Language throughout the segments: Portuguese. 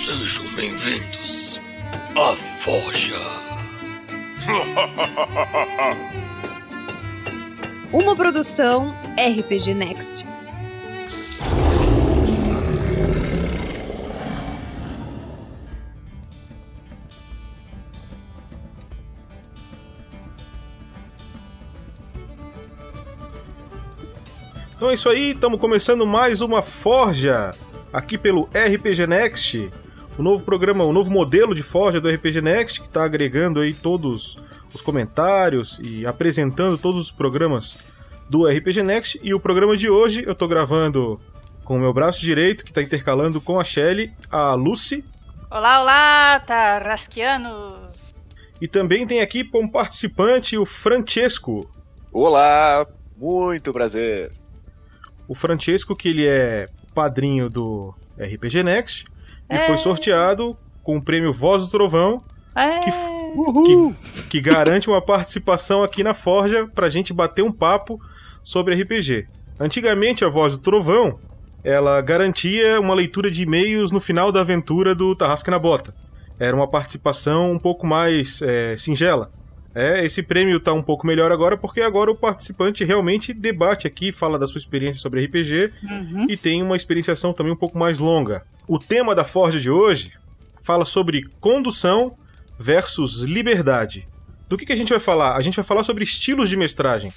Sejam bem-vindos à Forja. Uma produção RPG Next. Então é isso aí, estamos começando mais uma Forja aqui pelo RPG Next, o novo programa, o novo modelo de Forja do RPG Next que está agregando aí todos os comentários e apresentando todos os programas do RPG Next. E o programa de hoje eu estou gravando com o meu braço direito, que está intercalando com a Shelly, a Lucy. Olá, olá, Tarrasquianos! E também tem aqui como participante o Francesco. Olá, muito prazer. O Francesco, que ele é padrinho do RPG Next e é. foi sorteado com o prêmio Voz do Trovão, é. que, que, que, garante uma participação aqui na Forja pra gente bater um papo sobre RPG. Antigamente, a Voz do Trovão ela garantia uma leitura de e-mails no final da aventura do Tarrasque na Bota. Era uma participação um pouco mais é, singela. É, esse prêmio tá um pouco melhor agora porque agora o participante realmente debate aqui, fala da sua experiência sobre RPG uhum. e tem uma experienciação também um pouco mais longa. O tema da Forja de hoje fala sobre condução versus liberdade. Do que, que a gente vai falar? A gente vai falar sobre estilos de mestragem.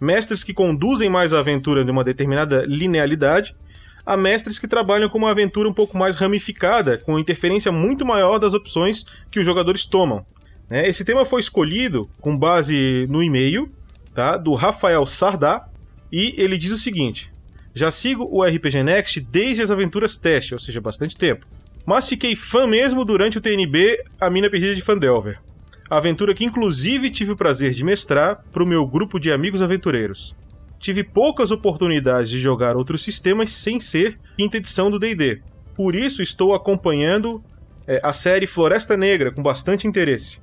Mestres que conduzem mais a aventura de uma determinada linealidade a mestres que trabalham com uma aventura um pouco mais ramificada, com interferência muito maior das opções que os jogadores tomam. Né? Esse tema foi escolhido com base no e-mail tá, do Rafael Sardá e ele diz o seguinte: Já sigo o RPG Next desde as aventuras teste, ou seja, bastante tempo. Mas fiquei fã mesmo durante o TNB A Mina Perdida de Fandelver. Aventura que inclusive tive o prazer de mestrar para o meu grupo de amigos aventureiros. Tive poucas oportunidades de jogar outros sistemas sem ser quinta edição do D&D. Por isso estou acompanhando é, a série Floresta Negra com bastante interesse.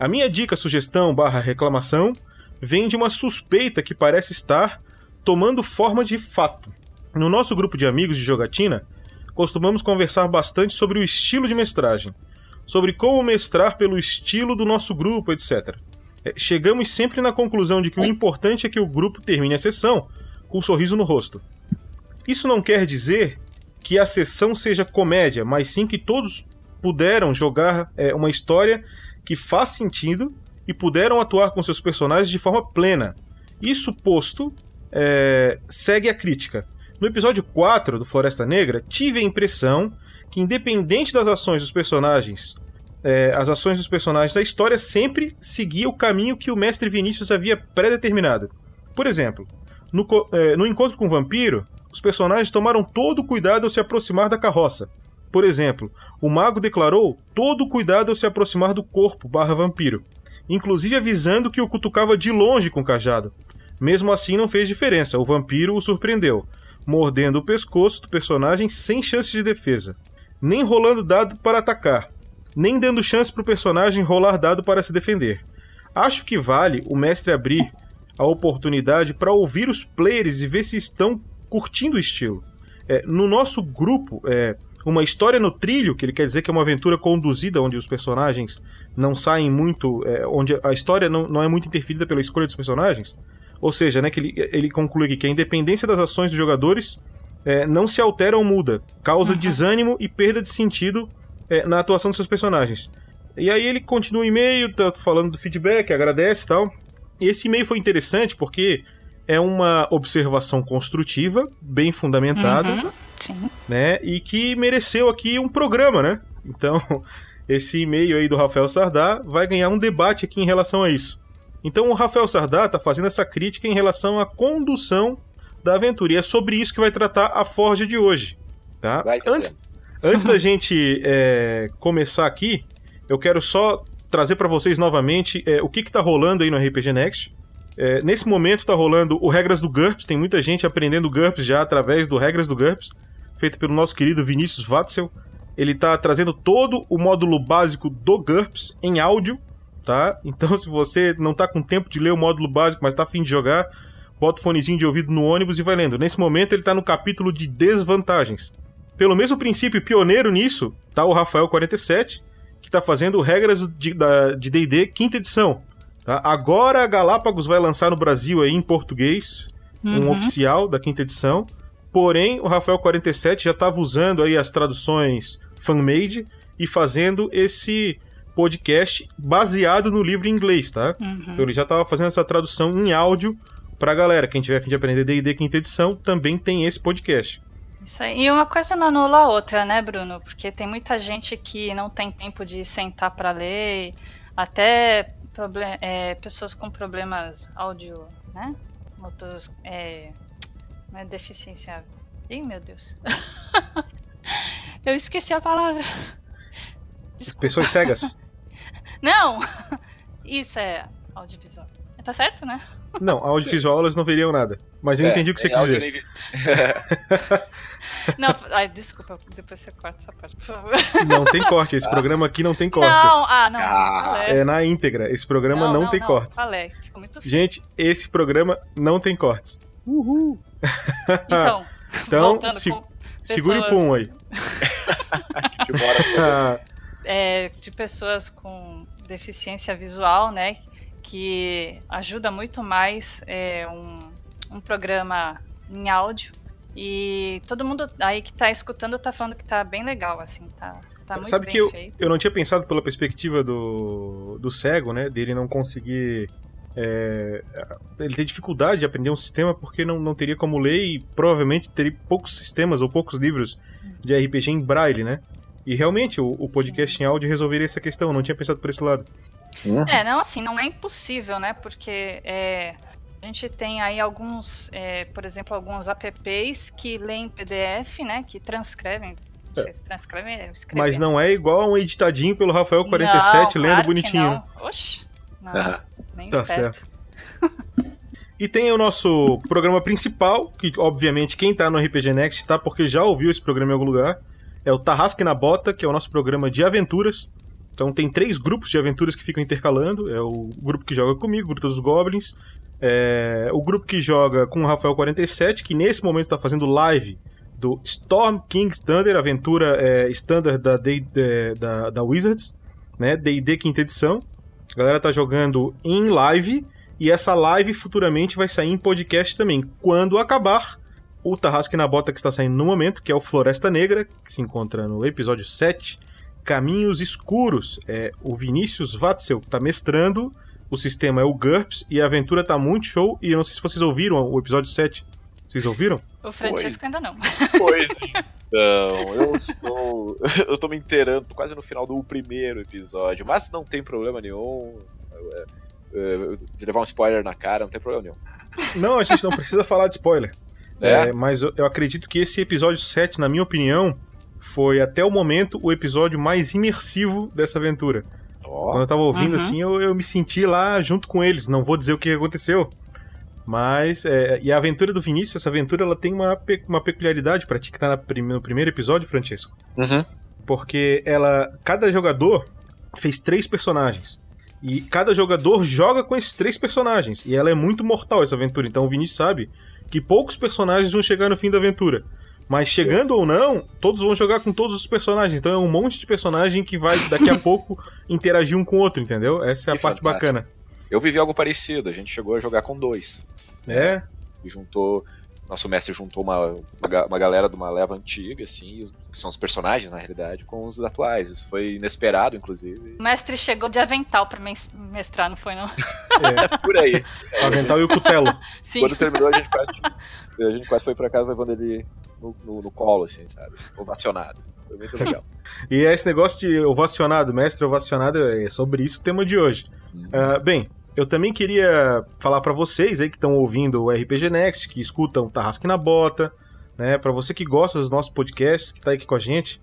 A minha dica, sugestão barra reclamação vem de uma suspeita que parece estar tomando forma de fato. No nosso grupo de amigos de jogatina, costumamos conversar bastante sobre o estilo de mestragem, sobre como mestrar pelo estilo do nosso grupo, etc. É, chegamos sempre na conclusão de que o importante é que o grupo termine a sessão com um sorriso no rosto. Isso não quer dizer que a sessão seja comédia, mas sim que todos puderam jogar é, uma história que faz sentido e puderam atuar com seus personagens de forma plena. Isso posto, é, segue a crítica. No episódio 4 do Floresta Negra, tive a impressão que, independente das ações dos personagens, é, as ações dos personagens, a história sempre seguia o caminho que o mestre Vinícius havia pré-determinado. Por exemplo, no, é, no encontro com o vampiro, os personagens tomaram todo o cuidado ao se aproximar da carroça, por exemplo, o mago declarou todo cuidado ao se aproximar do corpo barra vampiro, inclusive avisando que o cutucava de longe com o cajado. Mesmo assim não fez diferença, o vampiro o surpreendeu, mordendo o pescoço do personagem sem chance de defesa, nem rolando dado para atacar, nem dando chance para o personagem rolar dado para se defender. Acho que vale o mestre abrir a oportunidade para ouvir os players e ver se estão curtindo o estilo. É, no nosso grupo, é, uma história no trilho, que ele quer dizer que é uma aventura conduzida onde os personagens não saem muito. É, onde a história não, não é muito interferida pela escolha dos personagens. Ou seja, né, que ele, ele conclui aqui que a independência das ações dos jogadores é, não se altera ou muda, causa uhum. desânimo e perda de sentido é, na atuação dos seus personagens. E aí ele continua o e-mail, tá falando do feedback, agradece e tal. E esse e-mail foi interessante porque é uma observação construtiva, bem fundamentada, uhum, sim. né? E que mereceu aqui um programa, né? Então, esse e-mail aí do Rafael Sardá vai ganhar um debate aqui em relação a isso. Então, o Rafael Sardá está fazendo essa crítica em relação à condução da aventura. E é sobre isso que vai tratar a Forja de hoje. Tá? Antes, antes da gente é, começar aqui, eu quero só trazer para vocês novamente é, o que está rolando aí no RPG Next. É, nesse momento está rolando o Regras do GURPS, tem muita gente aprendendo GURPS já através do Regras do GURPS, feito pelo nosso querido Vinícius Watzel. Ele está trazendo todo o módulo básico do GURPS em áudio, tá? Então se você não está com tempo de ler o módulo básico, mas está afim de jogar, bota o fonezinho de ouvido no ônibus e vai lendo. Nesse momento ele está no capítulo de desvantagens. Pelo mesmo princípio pioneiro nisso, tá o Rafael47, que tá fazendo regras de D&D quinta edição. tá? Agora a Galápagos vai lançar no Brasil aí em português, um Uhum. oficial da quinta edição. Porém, o Rafael47 já estava usando aí as traduções fan-made e fazendo esse podcast baseado no livro em inglês, tá? Uhum. Então ele já estava fazendo essa tradução em áudio pra galera. Quem tiver a fim de aprender D&D quinta edição, também tem esse podcast. Isso aí. E uma coisa não anula a outra, né, Bruno? Porque tem muita gente que não tem tempo de sentar para ler, até é, pessoas com problemas áudio, né? Motos, é, não é deficiência. Ih, meu Deus. Eu esqueci a palavra. Desculpa. Pessoas cegas? Não! Isso é audiovisual. Tá certo, né? Não, audiovisual elas não veriam nada. Mas eu É, entendi o que você nem quis dizer. Não, ai, desculpa, depois você corta essa parte, por favor. Não tem corte. Esse programa aqui não tem corte. Não, ah, não. Ah. É na íntegra. Esse programa não, tem cortes. Falei, ficou muito feio. Gente, esse programa não tem cortes. Então, Então, voltando se- com, Segure o pum aí. É, de pessoas com deficiência visual, né? Que ajuda muito mais é, um, um programa em áudio. E todo mundo aí que tá escutando tá falando que tá bem legal, assim, tá, tá muito Sabe bem que eu, feito. eu não tinha pensado pela perspectiva do, do cego, né? Dele não conseguir. É, ele tem dificuldade de aprender um sistema porque não, não teria como ler e provavelmente teria poucos sistemas ou poucos livros de RPG em braille, né? E realmente o, o podcast em áudio resolveria essa questão. Eu não tinha pensado por esse lado. É, não, assim, não é impossível, né? Porque é, a gente tem aí alguns, é, por exemplo, alguns apps que leem PDF, né? Que transcrevem. Se transcrevem, é, escrevem. Mas não é igual a um editadinho pelo Rafael 47 Não, lendo claro que bonitinho. não. Oxi, Aham. nem Tá de perto. E tem o nosso programa principal, que obviamente quem tá no RPG Next tá porque já ouviu esse programa em algum lugar. É o Tarrasque na Bota, que é o nosso programa de aventuras. Então tem três grupos de aventuras que ficam intercalando. É o grupo que joga comigo, o grupo dos Goblins. É o grupo que joga com o Rafael 47, que nesse momento está fazendo live do Storm King's Thunder, aventura é, standard da, D- é, da, da Wizards, né? D&D quinta edição. A galera tá jogando em live e essa live futuramente vai sair em podcast também. Quando acabar o Tarrasque na Bota que está saindo no momento, que é o Floresta Negra, que se encontra no episódio 7, Caminhos Escuros. É o Vinícius Watzel que está mestrando, o sistema é o GURPS e a aventura tá muito show. E eu não sei se vocês ouviram o episódio 7. Vocês ouviram? O Francisco ainda não. Pois então, eu estou. Eu tô me inteirando, tô quase no final do primeiro episódio, mas não tem problema nenhum. é, é, De levar um spoiler na cara, não tem problema nenhum. Não, a gente não precisa falar de spoiler. É? É, mas eu, eu acredito que esse episódio 7, na minha opinião, foi até o momento o episódio mais imersivo dessa aventura. Quando Ó, eu tava ouvindo Uhum. assim, eu, eu me senti lá junto com eles. Não vou dizer o que aconteceu. Mas, é, e a aventura do Vinícius, essa aventura, ela tem uma, uma peculiaridade pra ti que tá no primeiro episódio, Francesco. Uhum. Porque ela. Cada jogador fez três personagens. E cada jogador joga com esses três personagens. E ela é muito mortal, essa aventura. Então o Vinícius sabe que poucos personagens vão chegar no fim da aventura. Mas chegando ou não, todos vão jogar com todos os personagens. Então é um monte de personagem que vai daqui a pouco interagir um com o outro, entendeu? Essa é a Que parte fantástico. bacana. eu vivi algo parecido, a gente chegou a jogar com dois. É, E juntou. Nosso mestre juntou uma, uma, uma galera de uma leva antiga, assim, que são os personagens, na realidade, com os atuais. Isso foi inesperado, inclusive. O mestre chegou de avental pra mes- mestrar, não foi não? é. Por aí. O avental e o cutelo. Sim. Quando terminou, a gente quase, a gente quase foi pra casa levando ele no, no, no colo, assim, sabe? Ovacionado. Foi muito legal. E é esse negócio de ovacionado, mestre ovacionado, é sobre isso o tema de hoje. Ah, bem, eu também queria falar pra vocês aí que estão ouvindo o RPG Next, que escutam Tarrasque na Bota, né? Para você que gosta dos nossos podcasts, que tá aqui com a gente,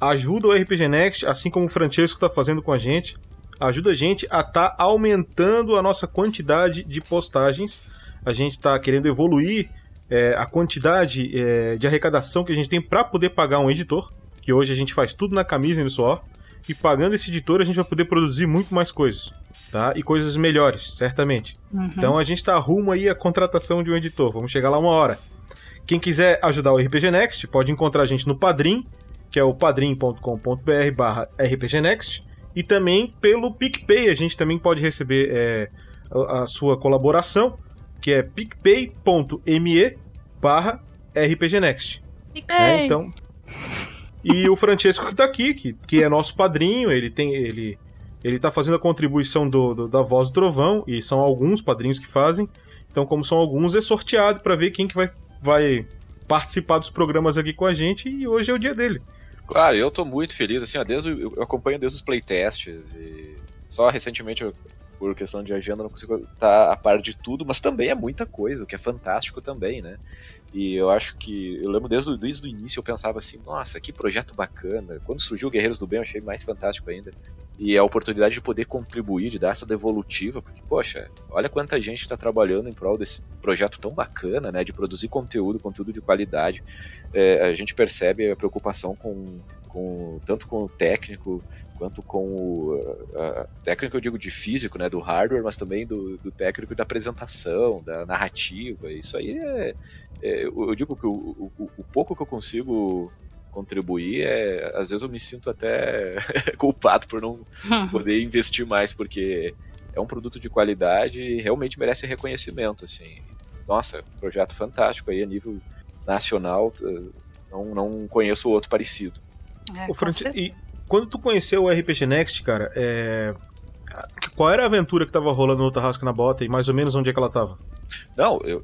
ajuda o RPG Next, assim como o Francesco tá fazendo com a gente, ajuda a gente a tá aumentando a nossa quantidade de postagens. A gente tá querendo evoluir é, a quantidade é, de arrecadação que a gente tem para poder pagar um editor, que hoje a gente faz tudo na camisa e no suor. E pagando esse editor, a gente vai poder produzir muito mais coisas, tá? E coisas melhores, certamente. Uhum. Então a gente tá rumo aí à contratação de um editor. Vamos chegar lá uma hora. Quem quiser ajudar o RPG Next, pode encontrar a gente no Padrim, que é o padrim.com.br barra rpgnext, e também pelo PicPay, a gente também pode receber é, a, a sua colaboração, que é picpay.me barra rpgnext. É, então... E o Francesco que tá aqui, que, que é nosso padrinho, ele tem. ele ele tá fazendo a contribuição do, do, da Voz do Trovão, e são alguns padrinhos que fazem. Então, como são alguns, é sorteado para ver quem que vai, vai participar dos programas aqui com a gente, e hoje é o dia dele. Claro, eu tô muito feliz, assim, ó, desde, eu acompanho desde os playtests, e só recentemente, eu, por questão de agenda, não consigo estar a par de tudo, mas também é muita coisa, o que é fantástico também, né? E eu acho que. Eu lembro desde, desde o início eu pensava assim, nossa, que projeto bacana. Quando surgiu Guerreiros do Bem, eu achei mais fantástico ainda. E a oportunidade de poder contribuir, de dar essa devolutiva, porque, poxa, olha quanta gente está trabalhando em prol desse projeto tão bacana, né? De produzir conteúdo, conteúdo de qualidade. É, a gente percebe a preocupação com, com tanto com o técnico quanto com o a, técnico eu digo de físico, né, do hardware, mas também do, do técnico da apresentação, da narrativa. Isso aí é, é eu digo que o, o, o, pouco que eu consigo contribuir é às vezes eu me sinto até culpado por não poder investir mais porque é um produto de qualidade e realmente merece reconhecimento assim. Nossa, projeto fantástico aí a nível nacional, não, não conheço outro parecido. É. E quando tu conheceu o RPG Next, cara, é... qual era a aventura que tava rolando no Tarrasco na Bota e mais ou menos onde é que ela tava? Não, eu,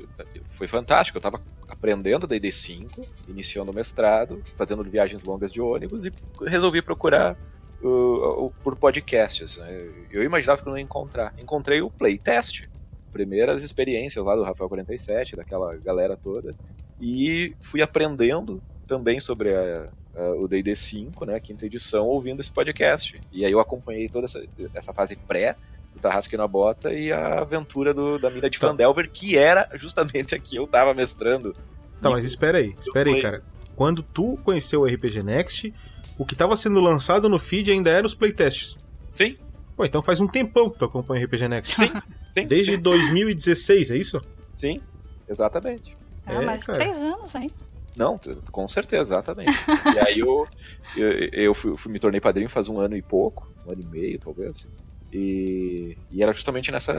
foi fantástico. Eu tava aprendendo D&D 5, iniciando o mestrado, fazendo viagens longas de ônibus e resolvi procurar uh, uh, por podcasts. Né? Eu imaginava que eu não ia encontrar. Encontrei o Playtest, primeiras experiências lá do Rafael 47, daquela galera toda, e fui aprendendo também sobre a, uh, o D&D 5, né, quinta edição, ouvindo esse podcast. E aí eu acompanhei toda essa, essa fase pré do Tarrasque na Bota e a aventura do, da mina de tá. Fandelver, que era justamente a que eu tava mestrando. Tá, mas espera aí, espera aí, cara. Quando tu conheceu o RPG Next, o que tava sendo lançado no feed ainda era os playtests. Sim. Pô, então faz um tempão que tu acompanha o RPG Next. Sim, sim. Desde sim. 2016, é isso? Sim, exatamente. Ah, é, mais cara. três anos, hein? Não, com certeza, exatamente. e aí eu, eu, eu fui, fui, me tornei padrinho faz um ano e pouco, um ano e meio, talvez. E, e era justamente nessa.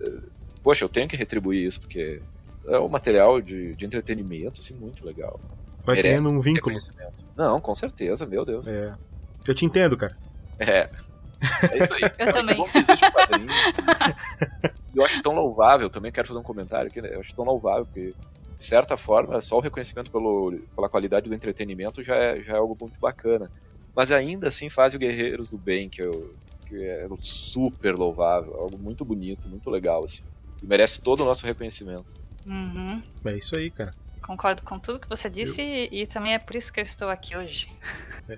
Eh, poxa, eu tenho que retribuir isso, porque é um material de, de entretenimento, assim, muito legal. Vai tendo um vínculo. Não, com certeza, meu Deus. É. Eu te entendo, cara. É. É isso aí. Eu é também. Bom que existe padrinho. eu acho tão louvável, também quero fazer um comentário aqui, né? Eu acho tão louvável, porque de certa forma, só o reconhecimento pelo, pela qualidade do entretenimento já é, já é algo muito bacana. Mas ainda assim faz o Guerreiros do Bem, que, eu, que é super louvável, algo muito bonito, muito legal, assim. E merece todo o nosso reconhecimento. Uhum. É isso aí, cara. Concordo com tudo que você disse e, e, também é por isso que eu estou aqui hoje.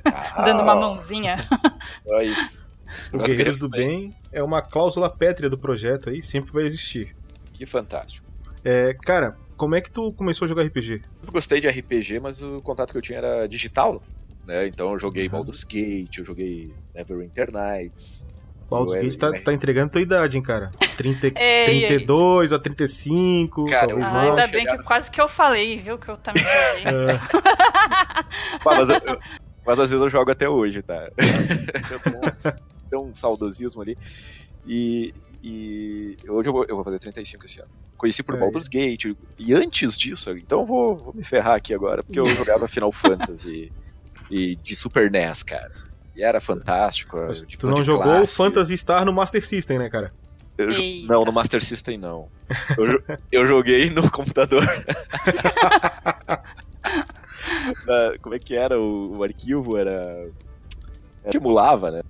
Ah, Dando uma mãozinha. É isso. O Guerreiros do Bem é uma cláusula pétrea do projeto aí, sempre vai existir. Que fantástico. É, cara, como é que tu começou a jogar RPG? Eu gostei de RPG, mas o contato que eu tinha era digital, né? Então eu joguei uhum. Baldur's Gate, eu joguei Neverwinter Nights. Baldur's Gate tá, tá, entregando tua idade, hein, cara? 30, ei, 32 ei. a 35, cara, talvez ah, Ainda bem que quase que eu falei, viu, que eu também joguei. É. mas, eu, mas às vezes eu jogo até hoje, tá? eu um, um saudosismo ali. E, e hoje eu vou, eu vou fazer 35 esse ano. Conheci por é. Baldur's Gate. E antes disso, então eu vou, vou me ferrar aqui agora, porque eu jogava Final Fantasy e de Super NES, cara. E era fantástico. tu não jogou classes. Fantasy Star no Master System, né, cara? Eu, não, no Master System não. Eu, eu joguei no computador. Na, como é que era o, o arquivo? Era. emulava, né?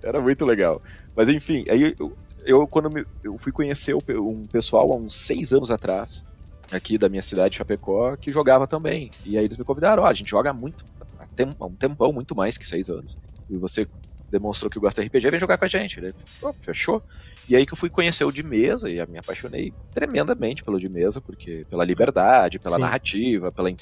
Era muito legal. Mas enfim, aí eu, eu quando me, eu fui conhecer um pessoal há uns seis anos atrás, aqui da minha cidade, Chapecó, que jogava também. E aí eles me convidaram, ó, oh, a gente joga muito, há, tem, há um tempão, muito mais que seis anos. E você demonstrou que gosta de RPG, vem jogar com a gente. Ele, oh, fechou. E aí que eu fui conhecer o de mesa e me apaixonei tremendamente pelo de mesa, porque pela liberdade, pela Sim. narrativa, pela,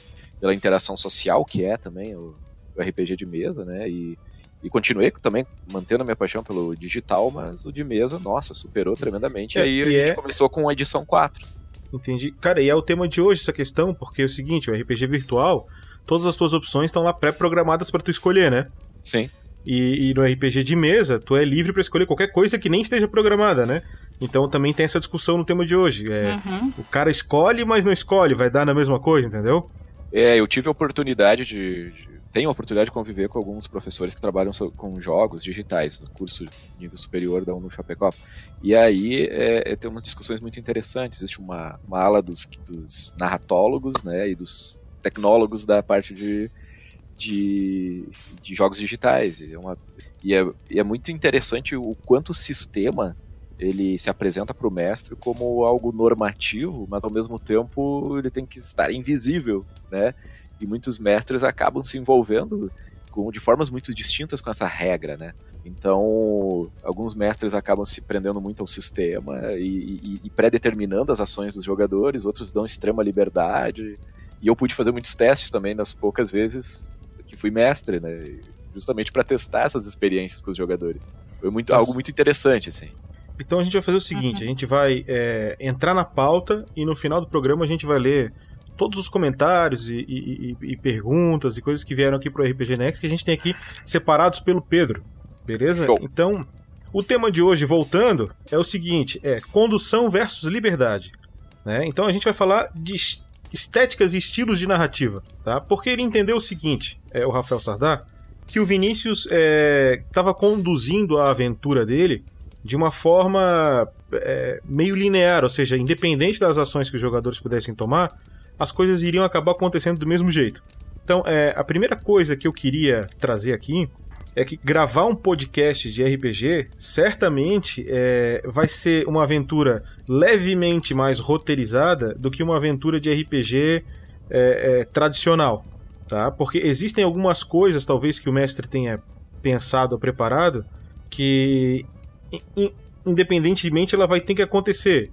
pela interação social que é também o, o RPG de mesa, né? E e continuei também mantendo a minha paixão pelo digital, mas o de mesa, nossa, superou tremendamente. É, e aí e a gente é... começou com a edição 4. Entendi. Cara, e é o tema de hoje essa questão, porque é o seguinte, o RPG virtual todas as tuas opções estão lá pré-programadas para tu escolher, né? Sim. E, e, no RPG de mesa, tu é livre para escolher qualquer coisa que nem esteja programada, né? Então também tem essa discussão no tema de hoje. É, Uhum. O cara escolhe, mas não escolhe, vai dar na mesma coisa, entendeu? É, eu tive a oportunidade de. de- tenho a oportunidade de conviver com alguns professores que trabalham com jogos digitais no curso nível superior da UNO Chapecó. E aí é, é, tem umas discussões muito interessantes. Existe uma, uma ala dos, dos narratólogos né, e dos tecnólogos da parte de, de, de jogos digitais. E é, uma, e, é, e é muito interessante o quanto o sistema ele se apresenta para o mestre como algo normativo, mas ao mesmo tempo ele tem que estar invisível, né? E muitos mestres acabam se envolvendo com, de formas muito distintas com essa regra, né? Então, alguns mestres acabam se prendendo muito ao sistema e, e- e pré-determinando as ações dos jogadores, outros dão extrema liberdade. E eu pude fazer muitos testes também nas poucas vezes que fui mestre, né? Justamente para testar essas experiências com os jogadores. Foi muito, Nossa. algo muito interessante, assim. Então a gente vai fazer o seguinte: a gente vai é, entrar na pauta e no final do programa a gente vai ler todos os comentários e, e- e- e perguntas e coisas que vieram aqui pro RPG Next que a gente tem aqui separados pelo Pedro. Beleza? Show. Então, o tema de hoje, voltando, é o seguinte: é condução versus liberdade. né? Então a gente vai falar de es- estéticas e estilos de narrativa, tá? Porque ele entendeu o seguinte, é, o Rafael Sardar, que o Vinícius estava conduzindo a aventura dele de uma forma é, meio linear, ou seja, independente das ações que os jogadores pudessem tomar, as coisas iriam acabar acontecendo do mesmo jeito. Então, é, a primeira coisa que eu queria trazer aqui é que gravar um podcast de RPG certamente é, vai ser uma aventura levemente mais roteirizada do que uma aventura de RPG é, é, tradicional, tá? Porque existem algumas coisas, talvez, que o mestre tenha pensado ou preparado que in- independentemente ela vai ter que acontecer.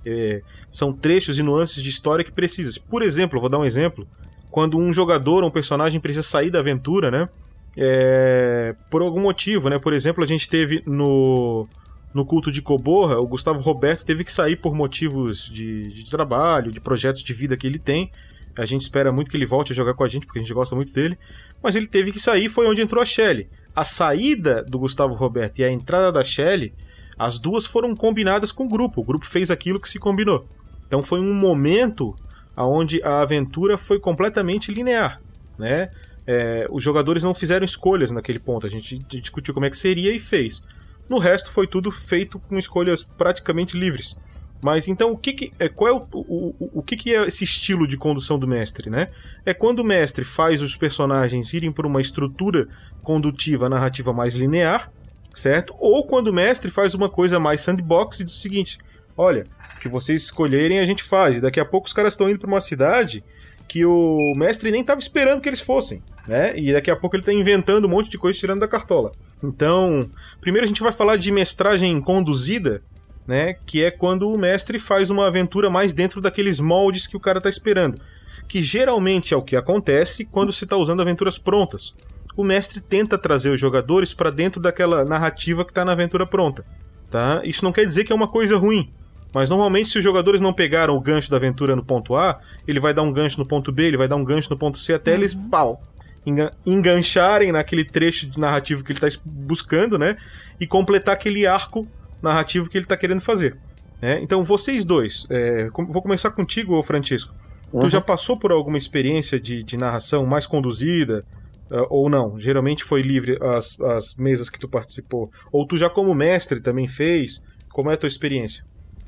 São trechos e nuances de história que precisam. Por exemplo, vou dar um exemplo. Quando um jogador ou um personagem precisa sair da aventura, né? É, por algum motivo, né? Por exemplo, a gente teve no, no culto de Coborra, o Gustavo Roberto teve que sair por motivos de, de trabalho, de projetos de vida que ele tem. A gente espera muito que ele volte a jogar com a gente, porque a gente gosta muito dele. Mas ele teve que sair, foi onde entrou a Shelley. A saída do Gustavo Roberto e a entrada da Shelley, as duas foram combinadas com o grupo. O grupo fez aquilo que se combinou. Então foi um momento onde a aventura foi completamente linear, né? É, os jogadores não fizeram escolhas naquele ponto. A gente discutiu como é que seria e fez. No resto foi tudo feito com escolhas praticamente livres. Mas então o que, que é qual é o, o, o, que, que é esse estilo de condução do mestre, né? É quando o mestre faz os personagens irem por uma estrutura condutiva, narrativa mais linear, certo? Ou quando o mestre faz uma coisa mais sandbox e diz o seguinte: olha, que vocês escolherem a gente faz. E daqui a pouco os caras estão indo para uma cidade que o mestre nem estava esperando que eles fossem, né? E daqui a pouco ele está inventando um monte de coisa tirando da cartola. Então, primeiro a gente vai falar de mestragem conduzida, né? Que é quando o mestre faz uma aventura mais dentro daqueles moldes que o cara está esperando. Que geralmente é o que acontece quando se está usando aventuras prontas. O mestre tenta trazer os jogadores para dentro daquela narrativa que está na aventura pronta. Tá? Isso não quer dizer que é uma coisa ruim. Mas normalmente, se os jogadores não pegaram o gancho da aventura no ponto A, ele vai dar um gancho no ponto B, ele vai dar um gancho no ponto C, até eles, pau, engan- engancharem naquele trecho de narrativo que ele está buscando, né? E completar aquele arco narrativo que ele está querendo fazer. né? Então, vocês dois, é, vou começar contigo, Francisco. Tu já passou por alguma experiência de, de narração mais conduzida? ah, ou não? Geralmente foi livre as, as mesas que tu participou. Ou tu já como mestre também fez? Como é a tua experiência?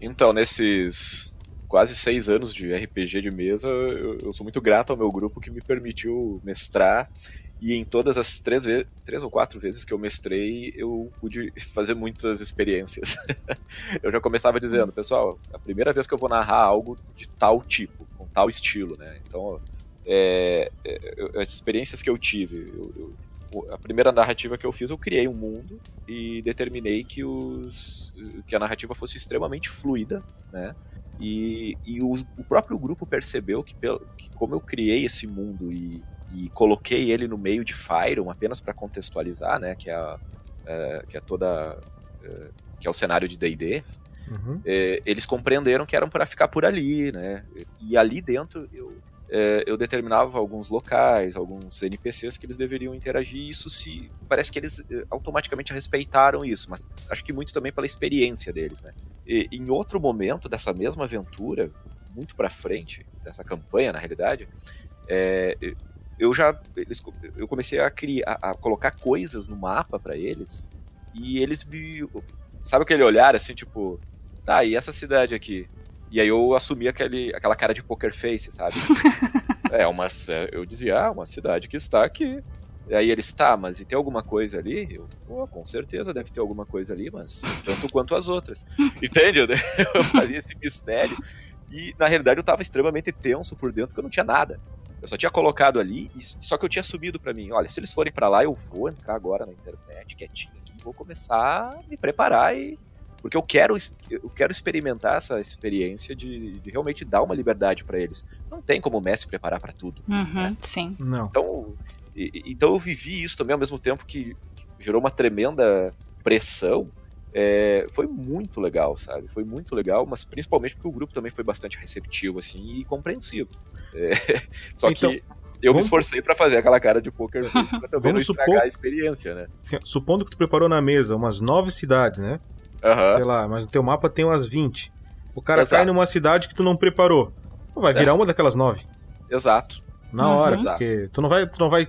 Então, nesses quase seis anos de RPG de mesa, eu, eu sou muito grato ao meu grupo que me permitiu mestrar. E em todas as três, três ou quatro vezes que eu mestrei, eu pude fazer muitas experiências. eu já começava dizendo, pessoal, a primeira vez que eu vou narrar algo de tal tipo, com tal estilo, né? Então, é, é, as experiências que eu tive, eu- eu- a primeira narrativa que eu fiz, eu criei um mundo e determinei que, os, que a narrativa fosse extremamente fluida, né? E, e os- o próprio grupo percebeu que, pelo- que como eu criei esse mundo e, e coloquei ele no meio de Fyron apenas para contextualizar, né? Que é, a- é, que é toda é, que é o cenário de D&D, Uhum. é, eles compreenderam que eram para ficar por ali, né? E ali dentro eu, é, eu determinava alguns locais, alguns NPCs que eles deveriam interagir, e isso se parece que eles é, automaticamente respeitaram isso, mas acho que muito também pela experiência deles, né? E, em outro momento dessa mesma aventura, muito para frente dessa campanha, na realidade, é, eu já eles, eu comecei a criar, a colocar coisas no mapa para eles e eles me sabe aquele olhar assim tipo, tá e essa cidade aqui e aí eu assumi aquele, aquela cara de poker face, sabe? é, uma, eu dizia, ah, uma cidade que está aqui. E aí eles, tá, mas e tem alguma coisa ali? Eu, pô, com certeza deve ter alguma coisa ali, mas tanto quanto as outras. Entende? Eu fazia esse mistério. E na realidade eu tava extremamente tenso por dentro, porque eu não tinha nada. Eu só tinha colocado ali, só que eu tinha assumido para mim, olha, se eles forem para lá, eu vou entrar agora na internet, quietinho aqui, vou começar a me preparar e porque eu quero, eu quero experimentar essa experiência de, de realmente dar uma liberdade para eles. Não tem como o Messi preparar para tudo. Uhum, né? Sim. Não. Então, e, então eu vivi isso também ao mesmo tempo que gerou uma tremenda pressão. É, foi muito legal, sabe? Foi muito legal, mas principalmente porque o grupo também foi bastante receptivo, assim, e compreensivo. É, só então, que eu vamos... me esforcei para fazer aquela cara de poker pra também não estragar supor... a experiência, né? Supondo que tu preparou na mesa umas nove cidades, né? Uhum. Sei lá, mas no teu mapa tem umas 20. O cara Exato. cai numa cidade que tu não preparou. Vai virar é. uma daquelas nove. Exato. Na hora, uhum. porque tu não vai. Tu não vai.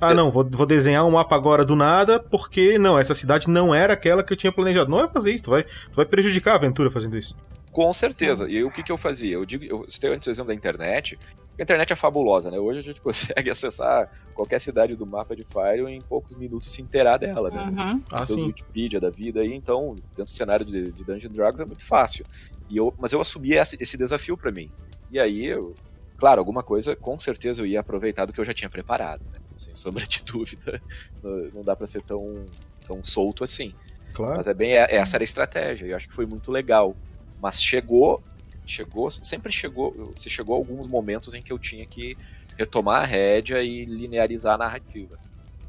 Ah, não, vou, vou desenhar um mapa agora do nada, porque não, essa cidade não era aquela que eu tinha planejado. Não vai fazer isso, tu vai, tu vai prejudicar a aventura fazendo isso. Com certeza. E o que, que eu fazia? Eu digo, eu citei antes o exemplo da internet. A internet é fabulosa, né? Hoje a gente consegue acessar qualquer cidade do mapa de Fire em poucos minutos se inteirar dela, né? Uhum. Ah, Tem Wikipedia da vida aí, então, dentro do cenário de, de Dungeon Dragons é muito fácil. E eu, mas eu assumi esse, esse desafio para mim. E aí, eu, claro, alguma coisa com certeza eu ia aproveitar do que eu já tinha preparado, né? Sem sombra de dúvida. Não, dá para ser tão, tão solto assim. Claro. Mas é bem é, essa era a estratégia. E eu acho que foi muito legal. Mas chegou, chegou, sempre chegou, se chegou alguns momentos em que eu tinha que retomar a rédea e linearizar a narrativa.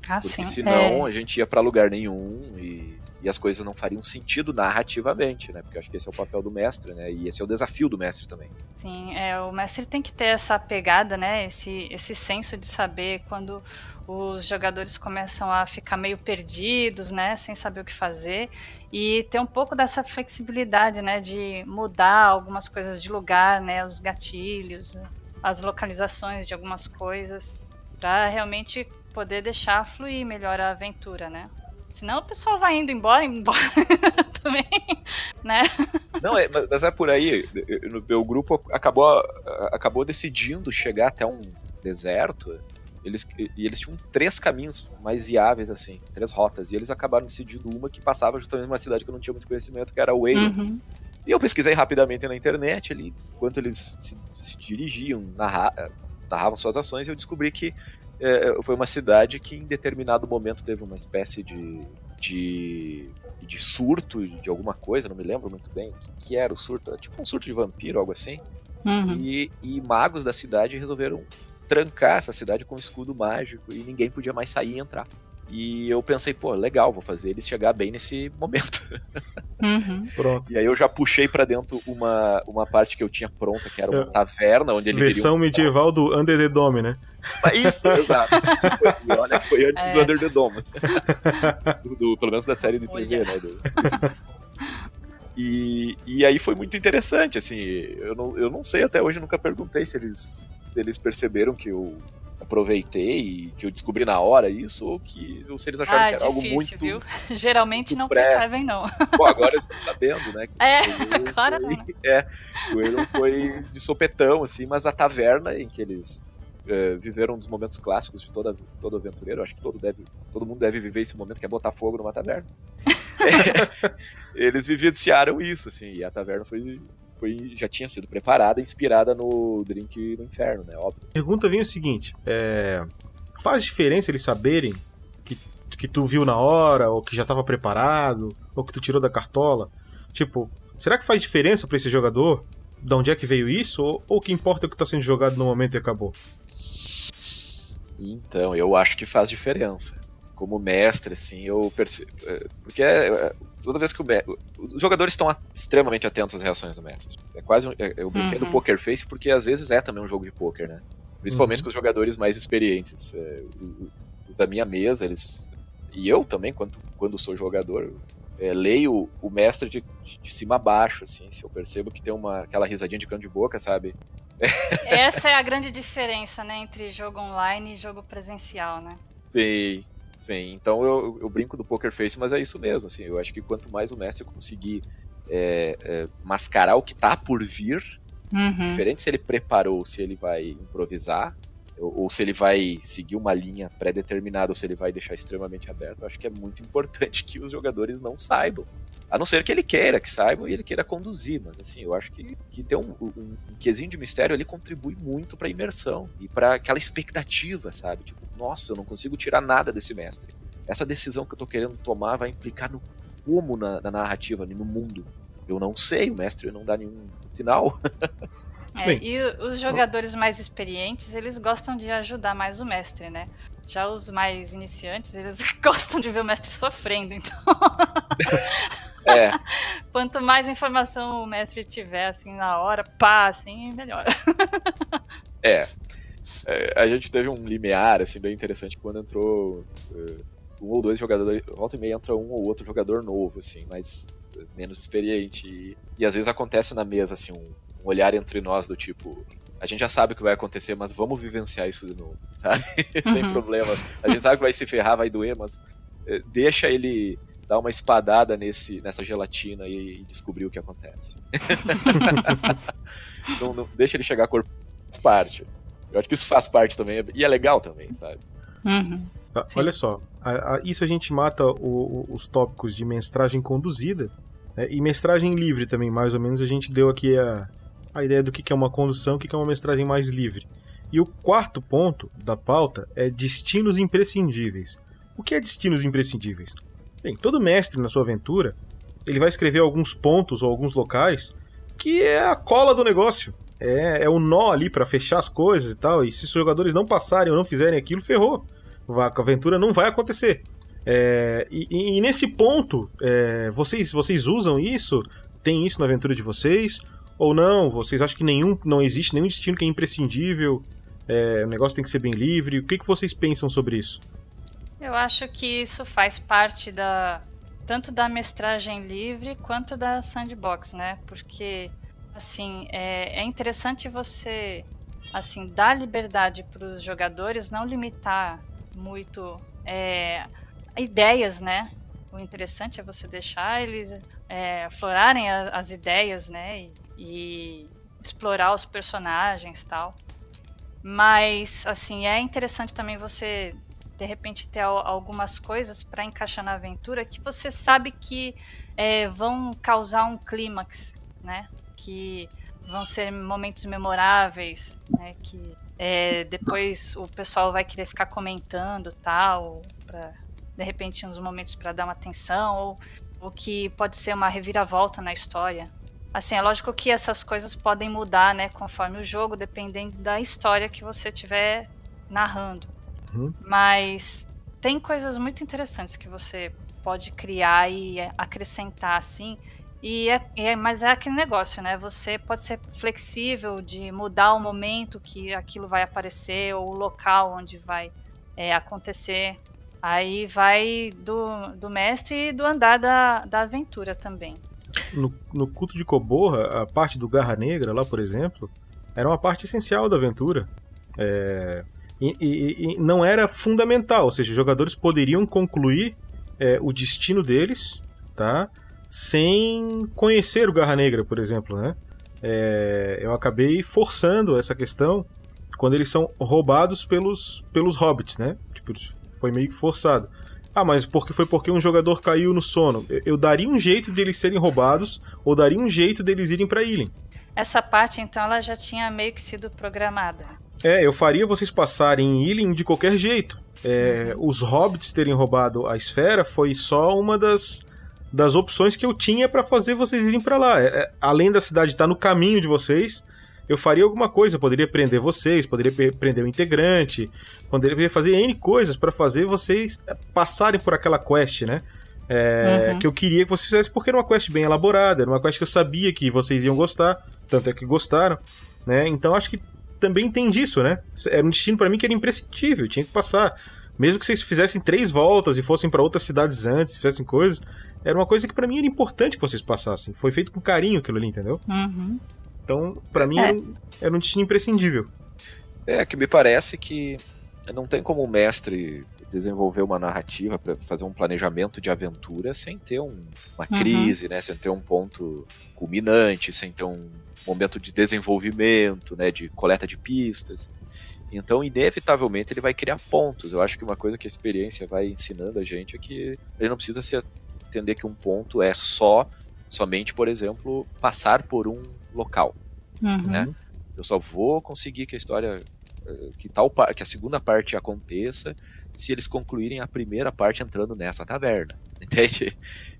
Ah, Porque sim. senão é. a gente ia para lugar nenhum e, e, as coisas não fariam sentido narrativamente, né? Porque eu acho que esse é o papel do mestre, né? E esse é o desafio do mestre também. Sim, é, o mestre tem que ter essa pegada, né? Esse, esse senso de saber quando os jogadores começam a ficar meio perdidos, né, sem saber o que fazer, e ter um pouco dessa flexibilidade, né, de mudar algumas coisas de lugar, né, os gatilhos, as localizações de algumas coisas, para realmente poder deixar fluir melhor a aventura, né? Senão o pessoal vai indo embora, embora também, né? Não, é, mas é por aí. O meu grupo acabou, acabou decidindo chegar até um deserto eles, e eles tinham três caminhos mais viáveis, assim, três rotas. E eles acabaram decidindo uma que passava justamente numa cidade que eu não tinha muito conhecimento, que era o Uhum. E eu pesquisei rapidamente na internet ali, enquanto eles se, se dirigiam, narra, narravam suas ações, e eu descobri que é, foi uma cidade que em determinado momento teve uma espécie de, de, de surto de alguma coisa, não me lembro muito bem o que, que, era o surto, tipo um surto de vampiro, algo assim. Uhum. E, e magos da cidade resolveram trancar essa cidade com um escudo mágico e ninguém podia mais sair e entrar. E eu pensei, pô, legal, vou fazer eles chegar bem nesse momento. Uhum. Pronto. E aí eu já puxei para dentro uma, uma parte que eu tinha pronta, que era uma é. taverna, onde eles Versão medieval do Under the Dome, né? Isso, exato. Foi, olha, foi antes é. do Under the Dome. do, do, pelo menos da série de TV, olha. né? Do, e, e aí foi muito interessante, assim, eu não, eu não sei até hoje, nunca perguntei se eles eles perceberam que eu aproveitei e que eu descobri na hora isso, ou, que, ou se eles acharam ah, que era difícil, algo muito. Viu? Geralmente muito não pré. percebem, não. Bom, agora eu estou sabendo, né? é, agora foi, não. É, o foi de sopetão, assim, mas a taverna em que eles é, viveram um dos momentos clássicos de toda, todo aventureiro, acho que todo, deve, todo mundo deve viver esse momento, que é botar fogo numa taverna. é, eles vivenciaram isso, assim, e a taverna foi foi, já tinha sido preparada, inspirada no Drink do Inferno, né? Óbvio. Pergunta vem o seguinte: é, faz diferença eles saberem que, que tu viu na hora, ou que já estava preparado, ou que tu tirou da cartola? Tipo, será que faz diferença para esse jogador? De onde é que veio isso? Ou, ou o que importa é o que está sendo jogado no momento e acabou? Então, eu acho que faz diferença. Como mestre, assim, eu percebo. É, porque é, toda vez que o, me- os jogadores estão extremamente atentos às reações do mestre. É quase um, é, eu brinquei do Uhum. poker face porque às vezes é também um jogo de poker, né? Principalmente Uhum. com os jogadores mais experientes. É, os, da minha mesa, eles e eu também, quando, quando sou jogador, é, leio o mestre de, de, de cima a baixo, assim. Se eu percebo que tem uma aquela risadinha de canto de boca, sabe? Essa é a grande diferença, né, entre jogo online e jogo presencial, né? Sim, sim. Então eu, eu brinco do poker face, mas é isso mesmo. Assim, eu acho que quanto mais o mestre conseguir é, é, mascarar o que tá por vir, Uhum. diferente se ele preparou, se ele vai improvisar, ou, se ele vai seguir uma linha pré-determinada, ou se ele vai deixar extremamente aberto, acho que é muito importante que os jogadores não saibam. A não ser que ele queira que saibam e ele queira conduzir, mas assim, eu acho que, que ter um, um, um quesinho de mistério ali contribui muito pra imersão e pra aquela expectativa, sabe? Tipo, nossa, eu não consigo tirar nada desse mestre. Essa decisão que eu tô querendo tomar vai implicar no como na, na narrativa, no mundo. Eu não sei, o mestre não dá nenhum sinal. É, Bem. e os jogadores mais experientes, eles gostam de ajudar mais o mestre, né? Já os mais iniciantes, eles gostam de ver o mestre sofrendo. Então, É, quanto mais informação o mestre tiver, assim, na hora, pá, assim, melhor. É. É, a gente teve um limiar, assim, bem interessante quando entrou eh, um ou dois jogadores. Volta e meia entra um ou outro jogador novo, assim, mas menos experiente. E, e às vezes acontece na mesa, assim, um, um olhar entre nós do tipo. A gente já sabe o que vai acontecer, mas vamos vivenciar isso de novo, sabe? Sem Uhum. problema. A gente sabe que vai se ferrar, vai doer, mas eh, deixa ele dar uma espadada nesse, nessa gelatina e, e descobrir o que acontece. não, não- deixa ele chegar a corpo faz parte. Eu acho que isso faz parte também, e é legal também, sabe? Uhum. Tá, olha só, a- a- isso a gente mata o- o- os tópicos de mestragem conduzida né, e mestragem livre também, mais ou menos a gente deu aqui a, a ideia do que é uma condução, o que é uma mestragem mais livre. E o quarto ponto da pauta é destinos imprescindíveis. O que é destinos imprescindíveis? Bem, todo mestre na sua aventura, ele vai escrever alguns pontos ou alguns locais que é a cola do negócio. É, é o nó ali pra fechar as coisas e tal. E se os jogadores não passarem ou não fizerem aquilo, ferrou. A aventura não vai acontecer. É, e, e- e nesse ponto, é, vocês, vocês usam isso? Tem isso na aventura de vocês? Ou não? Vocês acham que nenhum, não existe nenhum destino que é imprescindível? É, o negócio tem que ser bem livre? O que, que vocês pensam sobre isso? Eu acho que isso faz parte da tanto da mestragem livre quanto da sandbox, né? Porque assim é, é interessante você assim dar liberdade para os jogadores, não limitar muito é, ideias, né? O interessante é você deixar eles é, aflorarem a- as ideias, né? E, e explorar os personagens, tal. Mas assim é interessante também você de repente ter al- algumas coisas para encaixar na aventura que você sabe que é, vão causar um clímax, né? Que vão ser momentos memoráveis, né? Que é, depois o pessoal vai querer ficar comentando tal, para de repente uns momentos para dar uma atenção ou o que pode ser uma reviravolta na história. Assim, é lógico que essas coisas podem mudar, né, conforme o jogo, dependendo da história que você estiver narrando. Uhum. Mas tem coisas muito interessantes que você pode criar e acrescentar, assim. E é, é- mas é aquele negócio, né? Você pode ser flexível de mudar o momento que aquilo vai aparecer ou o local onde vai é, acontecer. Aí vai do, do mestre e do andar da, da aventura também. No, no culto de Coborra, a parte do Garra Negra, lá por exemplo, era uma parte essencial da aventura. É, e, e- e não era fundamental, ou seja, os jogadores poderiam concluir é, o destino deles, tá? Sem conhecer o Garra Negra, por exemplo, né? É, eu acabei forçando essa questão quando eles são roubados pelos, pelos hobbits, né? Tipo, foi meio que forçado. Ah, mas porque foi porque um jogador caiu no sono. Eu, eu daria um jeito de eles serem roubados ou daria um jeito deles irem pra ilha. Essa parte, então, ela já tinha meio que sido programada. É, eu faria vocês passarem em Ilin de qualquer jeito. É, os hobbits terem roubado a esfera foi só uma das, das opções que eu tinha pra fazer vocês irem pra lá. É, é, além da cidade estar no caminho de vocês, eu faria alguma coisa. Eu poderia prender vocês, poderia prender o integrante, poderia fazer N coisas pra fazer vocês é, passarem por aquela quest, né? É, Uhum. Que eu queria que vocês fizessem porque era uma quest bem elaborada, era uma quest que eu sabia que vocês iam gostar, tanto é que gostaram, né? Então acho que também tem disso, né? Era um destino pra mim que era imprescindível, tinha que passar. Mesmo que vocês fizessem três voltas e fossem pra outras cidades antes, fizessem coisas, era uma coisa que pra mim era importante que vocês passassem. Foi feito com carinho aquilo ali, entendeu? Uhum. Então, pra mim, É. um, era um destino imprescindível. É, que me parece que não tem como o mestre desenvolver uma narrativa para fazer um planejamento de aventura sem ter um- uma Uhum. crise, né? Sem ter um ponto culminante, sem ter um momento de desenvolvimento, né? De coleta de pistas. Então, inevitavelmente, ele vai criar pontos. Eu acho que uma coisa que a experiência vai ensinando a gente é que ele não precisa se entender que um ponto é só, somente, por exemplo, passar por um local Uhum. né? Eu só vou conseguir que a história eh, que tal que a segunda parte aconteça se eles concluírem a primeira parte entrando nessa taverna, entende?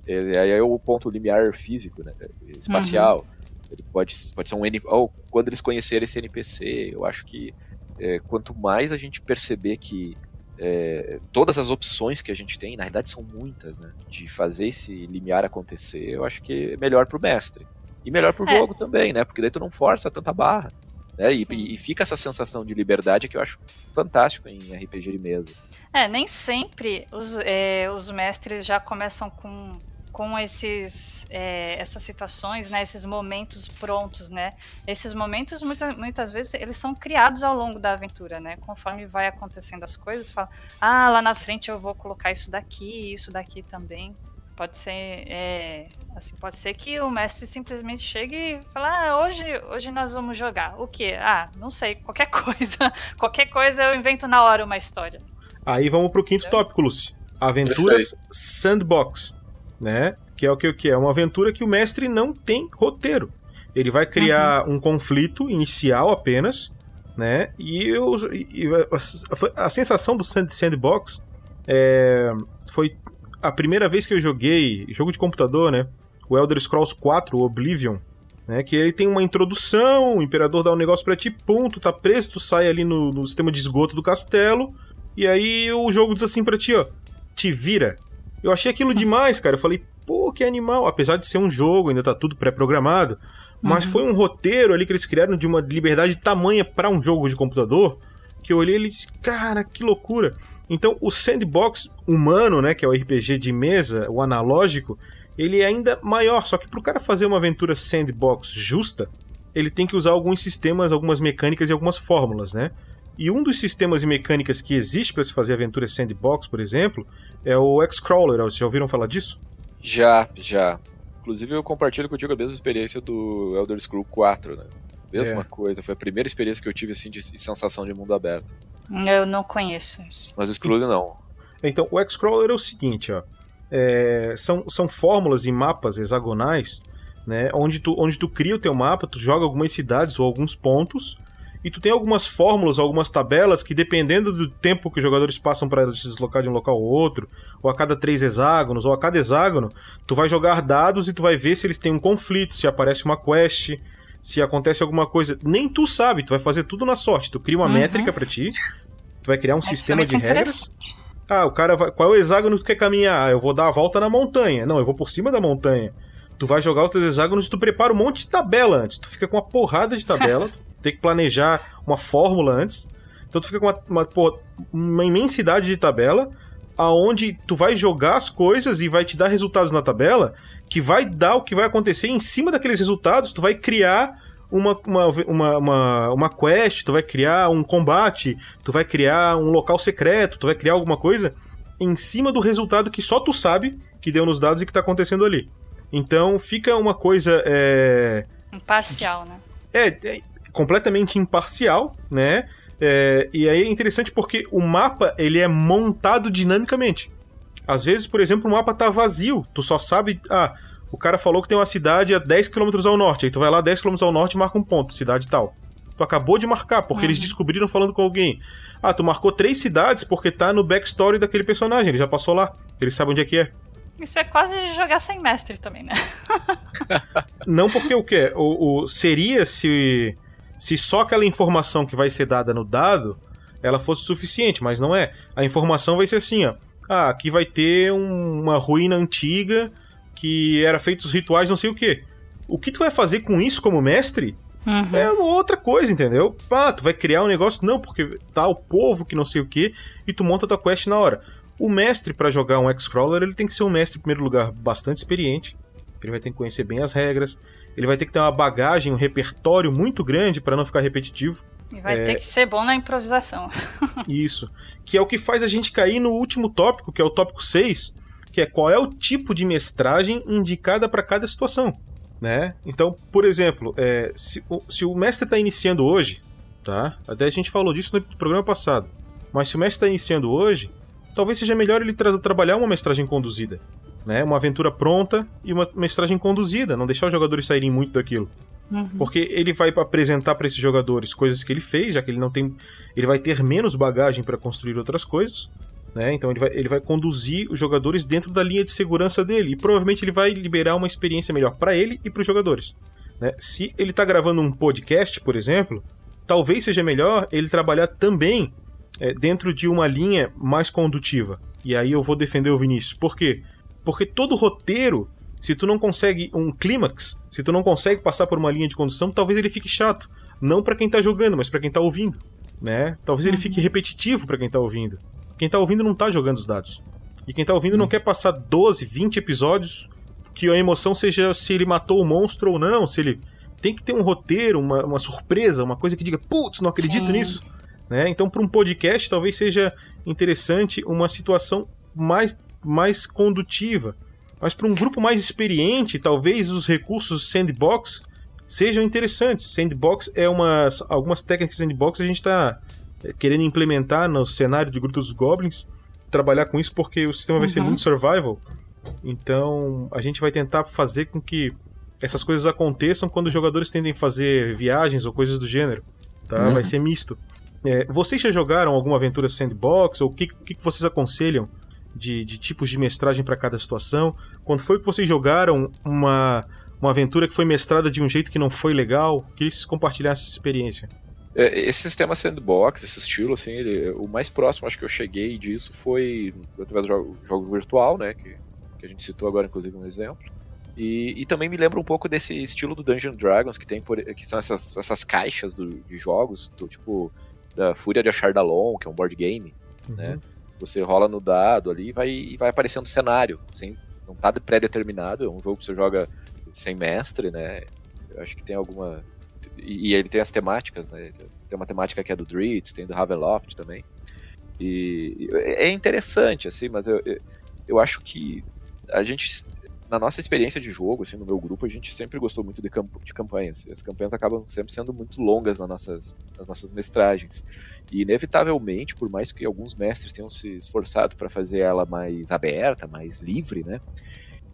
Ele- Aí é o ponto limiar físico, né? Espacial. Ele pode, pode ser um ou quando eles conhecerem esse NPC, eu acho que eh, quanto mais a gente perceber que eh, todas as opções que a gente tem, na verdade são muitas, né? De fazer esse limiar acontecer, eu acho que é melhor pro mestre. E melhor pro É. jogo também, né? Porque daí tu não força tanta barra. Né? E, e fica essa sensação de liberdade que eu acho fantástico em RPG de mesa. É, nem sempre os, é, os mestres já começam com, com esses, é, essas situações, né, esses momentos prontos, né? Esses momentos, muita, muitas vezes, eles são criados ao longo da aventura, né? Conforme vai acontecendo as coisas, fala, ah, lá na frente eu vou colocar isso daqui, isso daqui também. Pode ser, é, assim, pode ser que o mestre simplesmente chegue e fale, ah, hoje, hoje nós vamos jogar. O quê? Ah, não sei, qualquer coisa. qualquer coisa eu invento na hora uma história. Aí vamos pro quinto tópico, Lucy. Aventuras Sandbox, né? Que é o que, o que é? Uma aventura que o mestre não tem roteiro. Ele vai criar um conflito inicial apenas, né? E, eu, e a, a sensação do sand- Sandbox é, foi a primeira vez que eu joguei jogo de computador, né? O Elder Scrolls 4, o Oblivion, né? Que ele tem uma introdução, o imperador dá um negócio pra ti, tu tá preso, tu sai ali no, no sistema de esgoto do castelo, e aí o jogo diz assim pra ti, ó, te vira. Eu achei aquilo demais, cara. Eu falei, pô, que animal. Apesar de ser um jogo, ainda tá tudo pré-programado, mas Uhum. foi um roteiro ali que eles criaram de uma liberdade tamanha pra um jogo de computador, que eu olhei e disse, cara, que loucura. Então, o sandbox humano, né, que é o RPG de mesa, o analógico, ele é ainda maior, só que pro cara fazer uma aventura sandbox justa, ele tem que usar alguns sistemas, algumas mecânicas e algumas fórmulas, né? E um dos sistemas e mecânicas que existe para se fazer aventura sandbox, por exemplo, é o X-Crawler. Vocês já ouviram falar disso? Já, já. Inclusive eu compartilho contigo a mesma experiência do Elder Scrolls 4, né? Mesma É. coisa, foi a primeira experiência que eu tive assim de sensação de mundo aberto. Eu não conheço isso. Mas o Scroll não. Então, o X-Crawler é o seguinte, ó. É, são, são fórmulas e mapas hexagonais, né? Onde tu, onde tu cria o teu mapa, tu joga algumas cidades ou alguns pontos, e tu tem algumas fórmulas, algumas tabelas que, dependendo do tempo que os jogadores passam para se deslocar de um local ao outro, ou a cada três hexágonos, ou a cada hexágono, tu vai jogar dados e tu vai ver se eles têm um conflito, se aparece uma quest, se acontece alguma coisa. Nem tu sabe, tu vai fazer tudo na sorte. Tu cria uma Uhum. métrica pra ti, tu vai criar um é sistema de regras. Ah, o cara vai. Qual é o hexágono que tu quer caminhar? Ah, eu vou dar a volta na montanha. Não, eu vou por cima da montanha. Tu vai jogar os teus hexágonos e tu prepara um monte de tabela antes. Tu fica com uma porrada de tabela. tem que planejar uma fórmula antes. Então tu fica com uma, uma, uma imensidade de tabela. Aonde tu vai jogar as coisas e vai te dar resultados na tabela. Que vai dar o que vai acontecer em cima daqueles resultados. Tu vai criar uma, uma, uma, uma, uma quest, tu vai criar um combate, tu vai criar um local secreto, tu vai criar alguma coisa em cima do resultado que só tu sabe que deu nos dados e que tá acontecendo ali. Então fica uma coisa é, Imparcial, né? é, é completamente imparcial, né? É, e aí é interessante porque o mapa ele é montado dinamicamente. Às vezes, por exemplo, o mapa tá vazio, tu só sabe, ah, o cara falou que tem uma cidade a 10 km ao norte, aí tu vai lá 10 km ao norte e marca um ponto, cidade tal. Tu acabou de marcar, porque eles descobriram falando com alguém. Ah, tu marcou três cidades porque tá no backstory daquele personagem, ele já passou lá, ele sabe onde é que é. Isso é quase jogar sem mestre também, né? Não porque o quê? O, o- seria se, se só aquela informação que vai ser dada no dado ela fosse suficiente, mas não é. A informação vai ser assim, ó. Ah, aqui vai ter um- uma ruína antiga que era feito os rituais, não sei o quê. O que tu vai fazer com isso como mestre Uhum. é outra coisa, entendeu? Ah, tu vai criar um negócio, não, porque tá o povo que não sei o que, e tu monta tua quest na hora. O mestre, pra jogar um X-Crawler, ele tem que ser um mestre, em primeiro lugar, bastante experiente. Ele vai ter que conhecer bem as regras. Ele vai ter que ter uma bagagem, um repertório muito grande pra não ficar repetitivo. E vai É. ter que ser bom na improvisação. Isso. Que é o que faz a gente cair no último tópico, que é o tópico 6, que é qual é o tipo de mestragem indicada para cada situação. Né? Então, por exemplo, é, se, o, se o mestre está iniciando hoje, tá? Até a gente falou disso no programa passado. Mas se o mestre está iniciando hoje, talvez seja melhor ele tra- trabalhar uma mestragem conduzida. Né? Uma aventura pronta e uma mestragem conduzida, não deixar os jogadores saírem muito daquilo. Uhum. Porque ele vai apresentar para esses jogadores coisas que ele fez, já que ele não tem. Ele vai ter menos bagagem para construir outras coisas. Né? Então ele vai, ele vai conduzir os jogadores dentro da linha de segurança dele. E provavelmente ele vai liberar uma experiência melhor para ele e para os jogadores. né? Se ele está gravando um podcast, por exemplo, talvez seja melhor ele trabalhar também é, dentro de uma linha mais condutiva. E aí eu vou defender o Vinícius. Por quê? Porque todo roteiro se tu não consegue um clímax, se tu não consegue passar por uma linha de condução, talvez ele fique chato. Não pra quem tá jogando, mas pra quem tá ouvindo, né? Talvez ele fique repetitivo pra quem tá ouvindo. Quem tá ouvindo não tá jogando os dados. E quem tá ouvindo não quer passar 12, 20 episódios que a emoção seja se ele matou o monstro ou não, se ele tem que ter um roteiro, uma, uma surpresa, uma coisa que diga, putz, não acredito Sim. nisso. Né? Então, para um podcast, talvez seja interessante uma situação mais, mais condutiva. Mas para um grupo mais experiente, talvez os recursos sandbox sejam interessantes. Sandbox é umas algumas técnicas de sandbox a gente está querendo implementar no cenário de Gruta dos Goblins, trabalhar com isso porque o sistema vai ser Uhum. muito survival. Então a gente vai tentar fazer com que essas coisas aconteçam quando os jogadores tendem a fazer viagens ou coisas do gênero. Tá? Uhum. Vai ser misto. É, vocês já jogaram alguma aventura sandbox? Ou o que, o que que vocês aconselham de, de tipos de mestragem para cada situação? Quando foi que vocês jogaram uma, uma aventura que foi mestrada de um jeito que não foi legal? Queria que vocês compartilhassem essa experiência. É, Esse sistema sandbox, esse estilo, assim, ele- o mais próximo acho que eu cheguei disso foi através do jogo, jogo virtual, né? Que, que a gente citou agora, inclusive, um exemplo. E, e também me lembra um pouco desse estilo do Dungeon Dragons, que tem por- que são essas, essas caixas do- de jogos, do tipo da Fúria de Achardalon, que é um board game. Né? Você rola no dado ali e vai, e vai aparecendo cenário. Sem, não tá pré-determinado, é um jogo que você joga sem mestre, né? Eu acho que tem alguma. E, ele tem as temáticas, né? Tem uma temática que é do Dritz, tem do Ravenloft também. E, é interessante, assim, mas eu, eu, acho que a gente. Na nossa experiência de jogo, assim, no meu grupo, a gente sempre gostou muito de, camp de campanhas. As campanhas acabam sempre sendo muito longas nas nossas, nas nossas mestragens. E inevitavelmente, por mais que alguns mestres tenham se esforçado para fazer ela mais aberta, mais livre, né?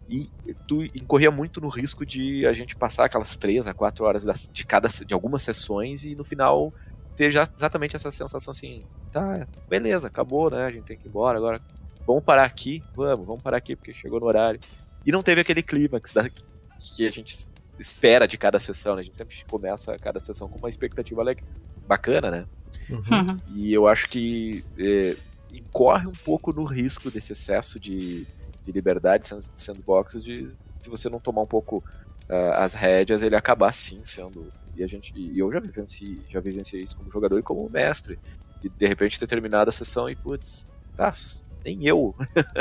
E tu incorria muito no risco de a gente passar aquelas três a quatro horas das- de cada de algumas sessões e no final ter já exatamente essa sensação assim, tá, beleza, acabou, né? A gente tem que ir embora agora. Vamos parar aqui, vamos, vamos parar aqui porque chegou no horário. E não teve aquele clímax da, que a gente espera de cada sessão, né? A gente sempre começa cada sessão com uma expectativa legal, bacana, né? Uhum. Uhum. E eu acho que é, incorre um pouco no risco desse excesso de, de liberdade sand- sandboxes de se você não tomar um pouco ah, as rédeas, ele acabar sim sendo. E a gente. E eu já vivenciei, já vivenciei isso como jogador e como mestre. E de repente ter terminado a sessão e, putz, tá, nem eu.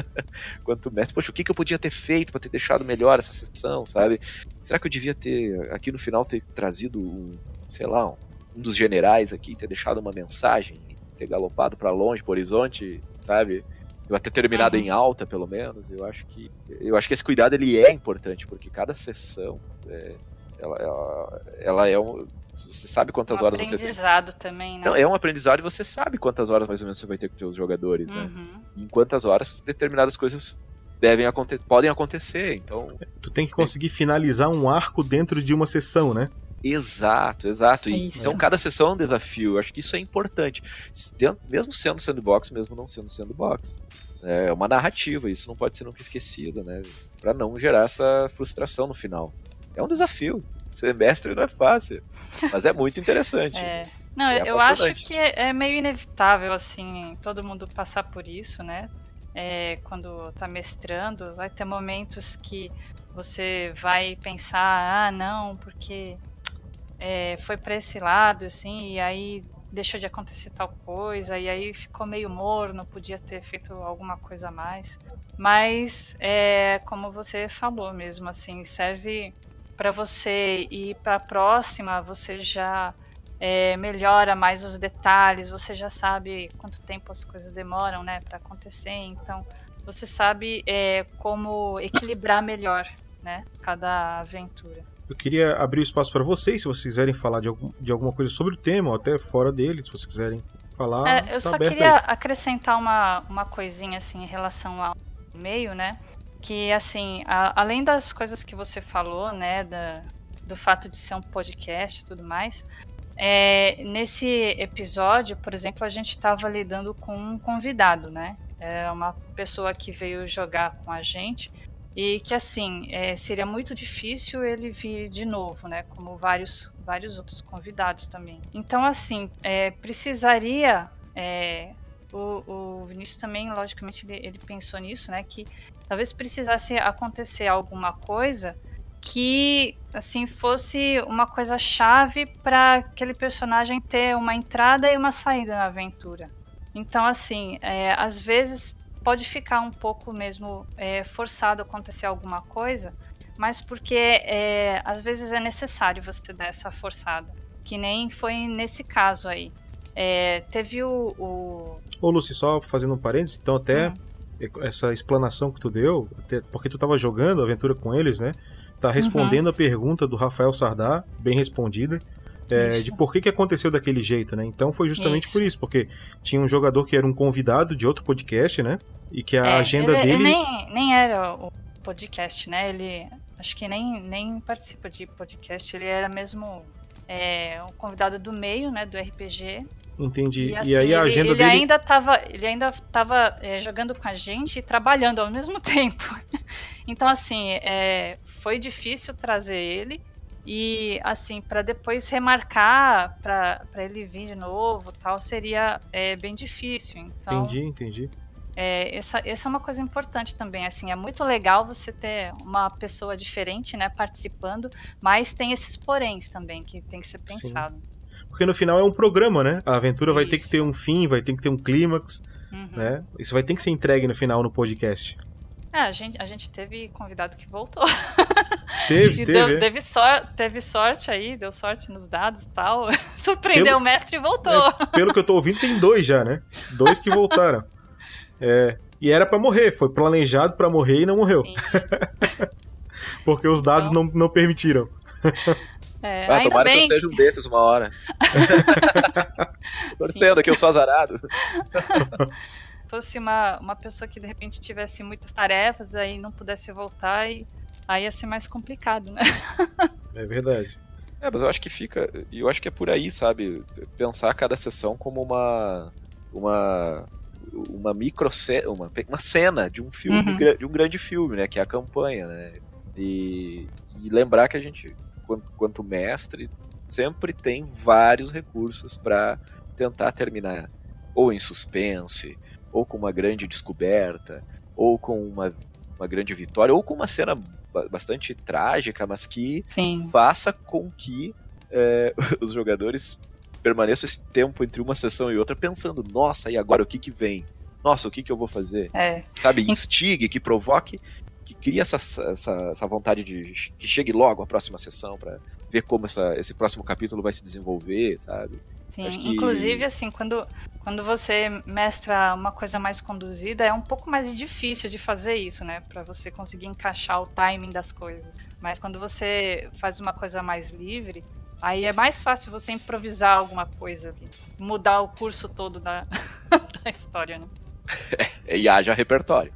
Quanto mestre, poxa, o que, que eu podia ter feito para ter deixado melhor essa sessão, sabe? Será que eu devia ter, aqui no final, ter trazido um, sei lá, um, um dos generais aqui, ter deixado uma mensagem, ter galopado para longe, pro horizonte, sabe? Eu ter terminado Uhum. em alta, pelo menos. Eu acho que eu acho que esse cuidado ele é importante porque cada sessão é, ela, ela, ela é um você sabe quantas Um horas você tem. aprendizado também, né? Não, é um aprendizado e você sabe quantas horas mais ou menos você vai ter com seus jogadores, né? Uhum. E em quantas horas determinadas coisas devem acontecer, podem acontecer. Então, Tu tem que conseguir finalizar um arco dentro de uma sessão, né? Exato, exato. E, Isso. então cada sessão é um desafio. Eu acho que isso é importante. Dentro- mesmo sendo sandbox, mesmo não sendo sandbox. É uma narrativa, isso não pode ser nunca esquecido, né? Pra não gerar essa frustração no final. É um desafio. Ser mestre não é fácil, mas é muito interessante. É. Não, É eu acho que é, é meio inevitável, assim, todo mundo passar por isso, né? é, quando tá mestrando, vai ter momentos que você vai pensar, ah, não, porque é, foi para esse lado, assim, e aí deixou de acontecer tal coisa, e aí ficou meio morno, podia ter feito alguma coisa a mais. Mas, é, como você falou mesmo, assim, serve para você ir para a próxima, você já é, melhora mais os detalhes, você já sabe quanto tempo as coisas demoram, né, para acontecer. Então, você sabe é, como equilibrar melhor, né, cada aventura. Eu queria abrir o espaço para vocês, se vocês quiserem falar de, algum, de alguma coisa sobre o tema, ou até fora dele, se vocês quiserem falar. É, eu tá só queria aí. acrescentar uma, uma coisinha assim em relação ao meio, né? Que assim, a, além das coisas que você falou, né, da, do fato de ser um podcast e tudo mais, é, nesse episódio, por exemplo, a gente estava lidando com um convidado, né? É uma pessoa que veio jogar com a gente e que assim é, seria muito difícil ele vir de novo, né? Como vários vários outros convidados também. Então assim é, precisaria é, o, o, Vinícius também, logicamente, ele, ele, pensou nisso, né? Que talvez precisasse acontecer alguma coisa que assim fosse uma coisa chave para aquele personagem ter uma entrada e uma saída na aventura. Então, assim, é, às vezes pode ficar um pouco mesmo é, forçado acontecer alguma coisa, mas porque é, às vezes é necessário você dar essa forçada. Que nem foi nesse caso aí. É, teve o, o. Ô, Lucy, só fazendo um parênteses, então até hum. essa explanação que tu deu, porque tu tava jogando a aventura com eles, né? Tá respondendo uhum. a pergunta do Rafael Sardá, bem respondida é, de por que, que aconteceu daquele jeito, né? Então foi justamente isso. por isso, porque tinha um jogador que era um convidado de outro podcast, né? E que a é, agenda ele, dele. Ele nem, nem era o podcast, né? Ele acho que nem, nem participa de podcast, ele era mesmo é, um convidado do meio, né? Do RPG. Entendi. E, assim, e aí a agenda ele, dele. Ainda tava, ele ainda estava é, jogando com a gente e trabalhando ao mesmo tempo. então, assim, é, foi difícil trazer ele. E, assim, para depois remarcar, para ele vir de novo tal, seria é, bem difícil. Então, entendi, entendi. É, essa, essa é uma coisa importante também, assim, é muito legal você ter uma pessoa diferente, né, participando, mas tem esses poréns também que tem que ser pensado. Sim. Porque no final é um programa, né? A aventura Isso. vai ter que ter um fim, vai ter que ter um clímax, uhum. né? Isso vai ter que ser entregue no final no podcast. É, a gente, a gente teve convidado que voltou. Teve, teve. Deu, teve, sor, teve sorte aí, deu sorte nos dados e tal. Surpreendeu pelo, o mestre e voltou. É, pelo que eu tô ouvindo, tem dois já, né? Dois que voltaram. É, e era para morrer, foi planejado para morrer e não morreu. Porque os dados então... não, não permitiram. É, ah, tomara bem... que eu seja um desses uma hora. Torcendo aqui, eu sou azarado fosse uma, uma pessoa que de repente tivesse muitas tarefas, aí não pudesse voltar, e aí ia ser mais complicado, né? É verdade. É, mas eu acho que fica. Eu acho que é por aí, sabe? Pensar cada sessão como uma. Uma. Uma micro uma, uma cena de um filme, uhum. de um grande filme, né? Que é a campanha, né? E, e lembrar que a gente, quanto, quanto mestre, sempre tem vários recursos para tentar terminar ou em suspense, ou com uma grande descoberta, ou com uma, uma grande vitória, ou com uma cena bastante trágica, mas que Sim. faça com que é, os jogadores permaneçam esse tempo entre uma sessão e outra pensando, nossa, e agora o que que vem? Nossa, o que que eu vou fazer? É. Sabe, instigue, que provoque, que crie essa, essa, essa vontade de que chegue logo a próxima sessão para ver como essa, esse próximo capítulo vai se desenvolver, sabe? Sim, que... inclusive assim, quando, quando você mestra uma coisa mais conduzida, é um pouco mais difícil de fazer isso, né? Para você conseguir encaixar o timing das coisas. Mas quando você faz uma coisa mais livre, aí é mais fácil você improvisar alguma coisa ali, mudar o curso todo da, da história, né? É, e haja repertório.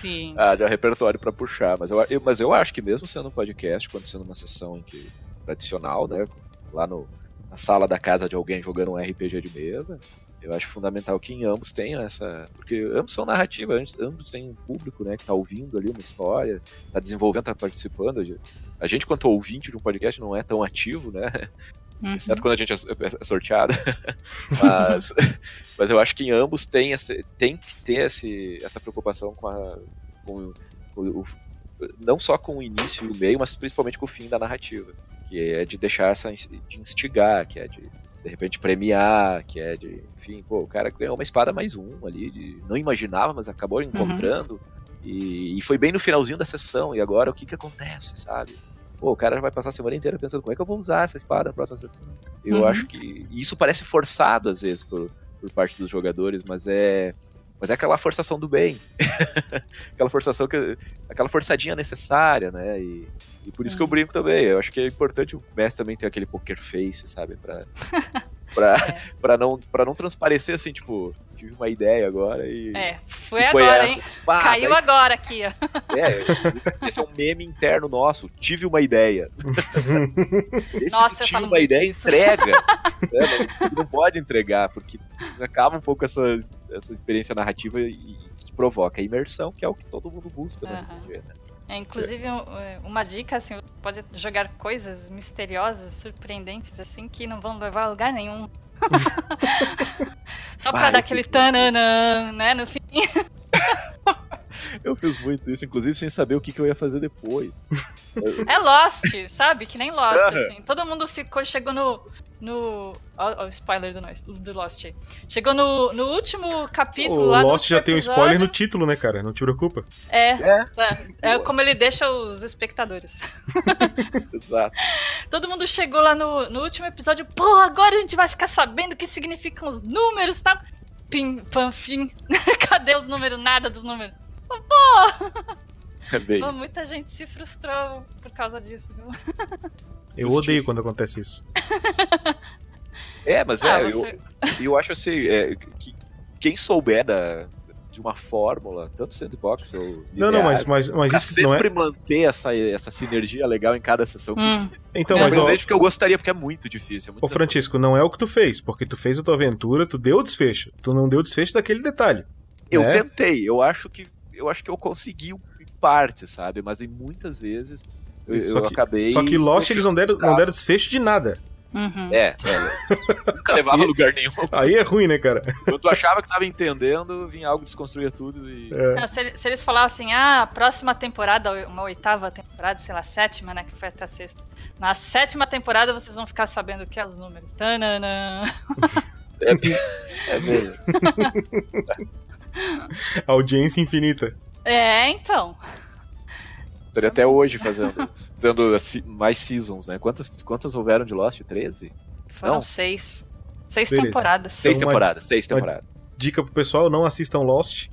Sim. haja repertório para puxar. Mas eu, eu, mas eu acho que mesmo sendo um podcast, quando sendo uma sessão em que, tradicional, né? Lá no, na sala da casa de alguém jogando um RPG de mesa. Eu acho fundamental que em ambos tenham essa. Porque ambos são narrativas, ambos têm um público né, que está ouvindo ali uma história, está desenvolvendo, está participando. A gente, quanto ouvinte de um podcast, não é tão ativo, né? Uhum. exceto quando a gente é é sorteado. mas, mas eu acho que em ambos tem, esse, tem que ter esse, essa preocupação com a. Com, com o, não só com o início e o meio, mas principalmente com o fim da narrativa. Que é de deixar essa. de instigar, que é de de repente premiar, que é de, enfim, pô, o cara ganhou uma espada mais um ali, de, não imaginava, mas acabou encontrando. E, e foi bem no finalzinho da sessão, e agora o que que acontece, sabe? Pô, o cara vai passar a semana inteira pensando como é que eu vou usar essa espada na próxima sessão. Eu Uhum. acho que e isso parece forçado às vezes por, por parte dos jogadores, mas é mas é aquela forçação do bem. aquela forçação que aquela forçadinha necessária, né? E, e por isso que eu Uhum. brinco também. Eu acho que é importante o mestre também ter aquele poker face, sabe, Pra pra, É. pra não para não transparecer assim, tipo, tive uma ideia agora e É, foi e foi agora, hein? Pá, Caiu daí- agora aqui, ó. é, esse é um meme interno nosso. Tive uma ideia. Esse Nossa, falo uma ideia, isso. entrega. É, não, não pode entregar, porque acaba um pouco essa, essa experiência narrativa e, e que provoca a imersão, que é o que todo mundo busca. RPG, né? É, inclusive, um- é, uma dica, assim, você pode jogar coisas misteriosas, surpreendentes, assim, que não vão levar a lugar nenhum. Só pra Ah, dar aquele tananã, né, no fim. Eu fiz muito isso, inclusive sem saber o que, que eu ia fazer depois. É Lost, sabe? Que nem Lost, assim. Todo mundo ficou, chegou no... no ó, o spoiler do, nós- do Lost aí. Chegou no, no último capítulo O lá no Lost já tem um spoiler no título, né, cara? Não te preocupa. É, É, é, é como ele deixa os espectadores. exato. Todo mundo chegou lá no, no último episódio, pô, agora a gente vai ficar sabendo o que significam os números, tá? Pim, pam, fim. Cadê os números? Nada dos números. É bem Pô, isso. muita gente se frustrou por causa disso, viu? Eu odeio quando acontece isso. É, mas Ah, é, você- eu, eu acho assim, é, que quem souber da, de uma fórmula, tanto sandbox ou Não, não, linear, mas, mas, mas isso não é. sempre manter essa, essa sinergia legal em cada sessão. Hum, Então, É, mas ó, presente que eu gostaria, porque é muito difícil. É muito Ô, Francisco, não é o que tu fez, porque tu fez a tua aventura, tu deu o desfecho. Tu não deu o desfecho daquele detalhe. Eu né? tentei, eu acho que eu acho que eu consegui em parte, sabe? Mas em muitas vezes eu, Só eu que- acabei. Só que Lost eles não deram, não deram desfecho de nada. uhum. É, é, nunca levava a lugar nenhum. Aí é ruim, né, cara? Quando tu achava que tava entendendo, vinha algo desconstruir tudo e. É. Não, se, se eles falassem, ah, próxima temporada, uma oitava temporada, sei lá, sétima, né, que foi até a sexta. Na sétima temporada vocês vão ficar sabendo o que é os números. Tananã. É, é mesmo. Audiência infinita. É, então. Estaria até hoje fazendo, fazendo assim, mais seasons, né? Quantas, quantas houveram de Lost? 13? Foram Não. seis. Seis Beleza. temporadas. Seis Então, uma- temporadas, seis uma- temporadas. Dica pro pessoal, não assistam Lost.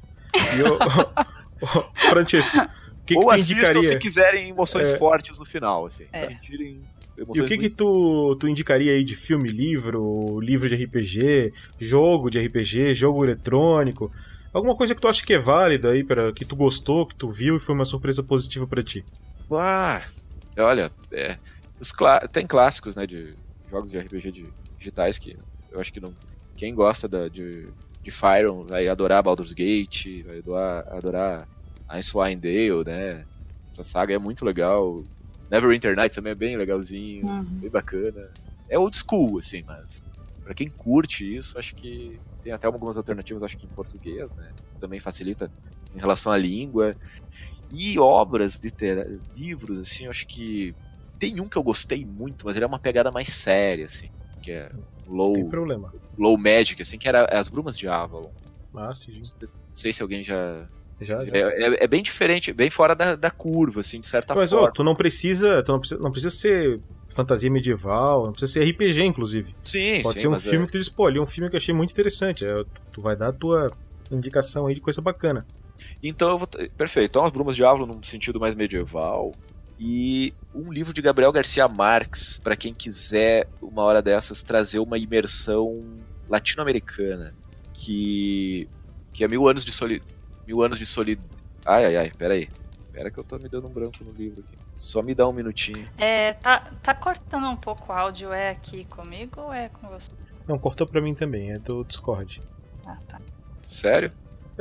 E eu... Francesco, o que, que Ou tu assistam indicaria? se quiserem emoções É. fortes no final, assim. É. Sentirem E o que, que tu, tu indicaria aí de filme, livro, livro de RPG, jogo de RPG, jogo eletrônico? Alguma coisa que tu acha que é válida aí, para que tu gostou, que tu viu e foi uma surpresa positiva pra ti? Ah, olha, é, os clá- tem clássicos, né, de jogos de RPG de- digitais que eu acho que não, quem gosta da- de, de Fyron vai adorar Baldur's Gate, vai adorar, adorar Icewind Dale, né? Essa saga é muito legal. Neverwinter Nights também é bem legalzinho, Uhum. bem bacana. É old school, assim, mas pra quem curte isso, acho que tem até algumas alternativas, acho que em português, né? Também facilita em relação à língua. E obras, litera- livros, assim, eu acho que tem um que eu gostei muito, mas ele é uma pegada mais séria, assim, que é low, Tem problema. low magic, assim, que era As Brumas de Avalon. Ah, sim. Não sei se alguém já. Já, já. É, é- é bem diferente, bem fora da, da curva, assim, de certa Mas, ó, forma. tu não precisa, tu não precisa, não precisa ser fantasia medieval, não precisa ser RPG, inclusive. Sim, Pode sim, ser um mas é- filme que tu diz, pô, ali é um filme que eu achei muito interessante. É, tu vai dar a tua indicação aí de coisa bacana. Então eu vou. Perfeito. Então, As Brumas de Avalon num sentido mais medieval. E um livro de Gabriel Garcia Marques, pra quem quiser, uma hora dessas, trazer uma imersão latino-americana. Que. Que é mil anos de soli... Mil anos de solidão. Ai, ai, ai, pera aí. Pera que eu tô me dando um branco no livro aqui. Só me dá um minutinho. É, tá, tá cortando um pouco o áudio, é aqui comigo ou é com você? Não, cortou pra mim também, é do Discord. Ah, tá. Sério?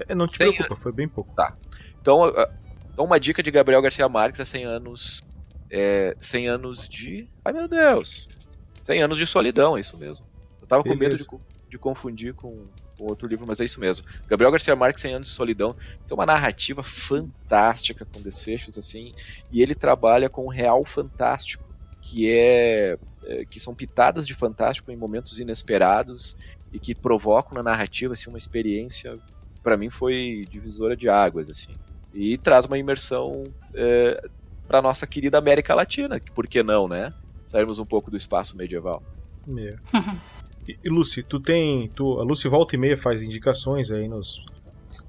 É, não te preocupa, foi bem pouco. Então, a- então uma dica de Gabriel Garcia Marques é 100 anos. É, 100 anos de. Ai meu Deus! 100 anos de solidão, é isso mesmo. Eu tava com medo Beleza. de, de confundir com, com outro livro, mas é isso mesmo. Gabriel Garcia Marques, 100 anos de solidão, tem uma narrativa fantástica com desfechos assim, e ele trabalha com o real fantástico, que é, é, que são pitadas de fantástico em momentos inesperados e que provocam na narrativa assim uma experiência para mim foi divisora de águas assim. E traz uma imersão é, para nossa querida América Latina, que por que não, né? Sairmos um pouco do espaço medieval. É. E, Lucy, tu tem. Tu, a Lucy volta e meia faz indicações aí nos,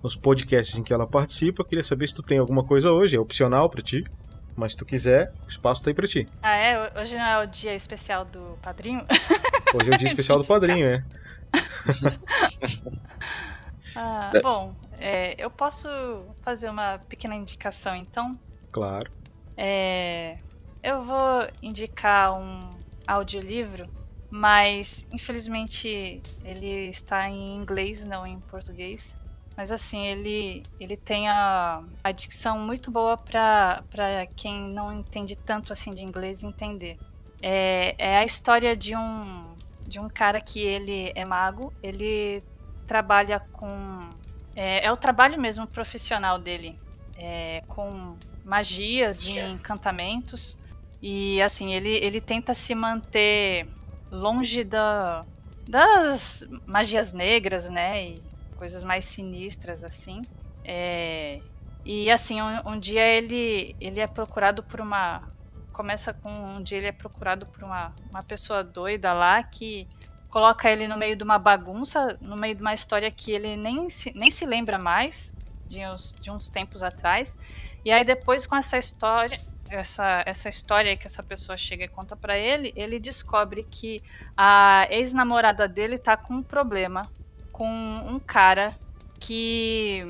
nos podcasts em que ela participa. Queria saber se tu tem alguma coisa hoje, é opcional pra ti. Mas se tu quiser, o espaço tá aí pra ti. Ah, é? Hoje não é o dia especial do padrinho? Hoje é o dia especial do padrinho, né? Ah, É. bom, é, eu posso fazer uma pequena indicação então? Claro. É, eu vou indicar um audiolivro, mas infelizmente ele está em inglês, não em português. Mas assim, ele, ele tem a, a dicção muito boa para quem não entende tanto assim de inglês entender. É, é a história de um, de um cara que ele é mago, ele trabalha com. É, é o trabalho mesmo profissional dele, é, com magias e encantamentos. E assim, ele, ele tenta se manter longe da, das magias negras, né? E coisas mais sinistras, assim. É, e assim, um, um dia ele, ele é procurado por uma. Começa com um dia ele é procurado por uma, uma pessoa doida lá que coloca ele no meio de uma bagunça, no meio de uma história que ele nem se, nem se lembra mais, de uns, de uns tempos atrás. E aí depois com essa história, essa, essa história que essa pessoa chega e conta pra ele, ele descobre que a ex-namorada dele tá com um problema com um cara que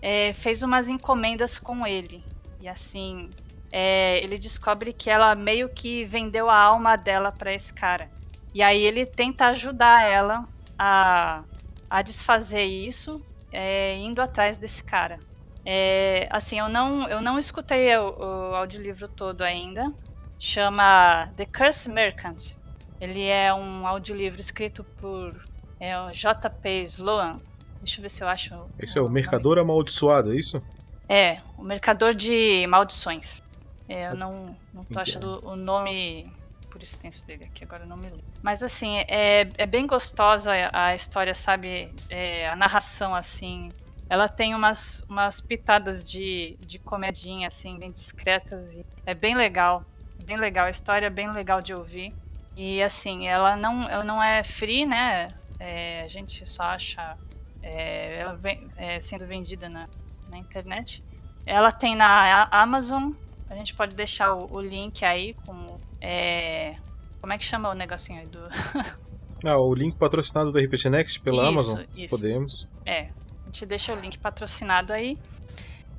é, fez umas encomendas com ele. E assim, é, ele descobre que ela meio que vendeu a alma dela pra esse cara. E aí ele tenta ajudar ela a, a desfazer isso, é, indo atrás desse cara. É, assim, eu não, eu não escutei o, o audiolivro todo ainda. Chama The Curse Merchant. Ele é um audiolivro escrito por é, JP Sloan. Deixa eu ver se eu acho. Esse é o Mercador Amaldiçoado, é isso? É, o Mercador de Maldições. É, eu não, não tô achando o nome por extenso dele aqui, agora eu não me lembro. Mas assim, é, é bem gostosa a história, sabe? É, a narração, assim. Ela tem umas, umas pitadas de, de comedinha, assim, bem discretas. E é bem legal. Bem legal. A história é bem legal de ouvir. E assim, ela não, ela não é free, né? É, a gente só acha é, ela vem, é, sendo vendida na, na internet. Ela tem na Amazon. A gente pode deixar o, o link aí com. é, como é que chama o negocinho aí do. Ah, o link patrocinado do RPG Next pela Isso, Amazon? isso. Podemos. É, gente deixa o link patrocinado aí.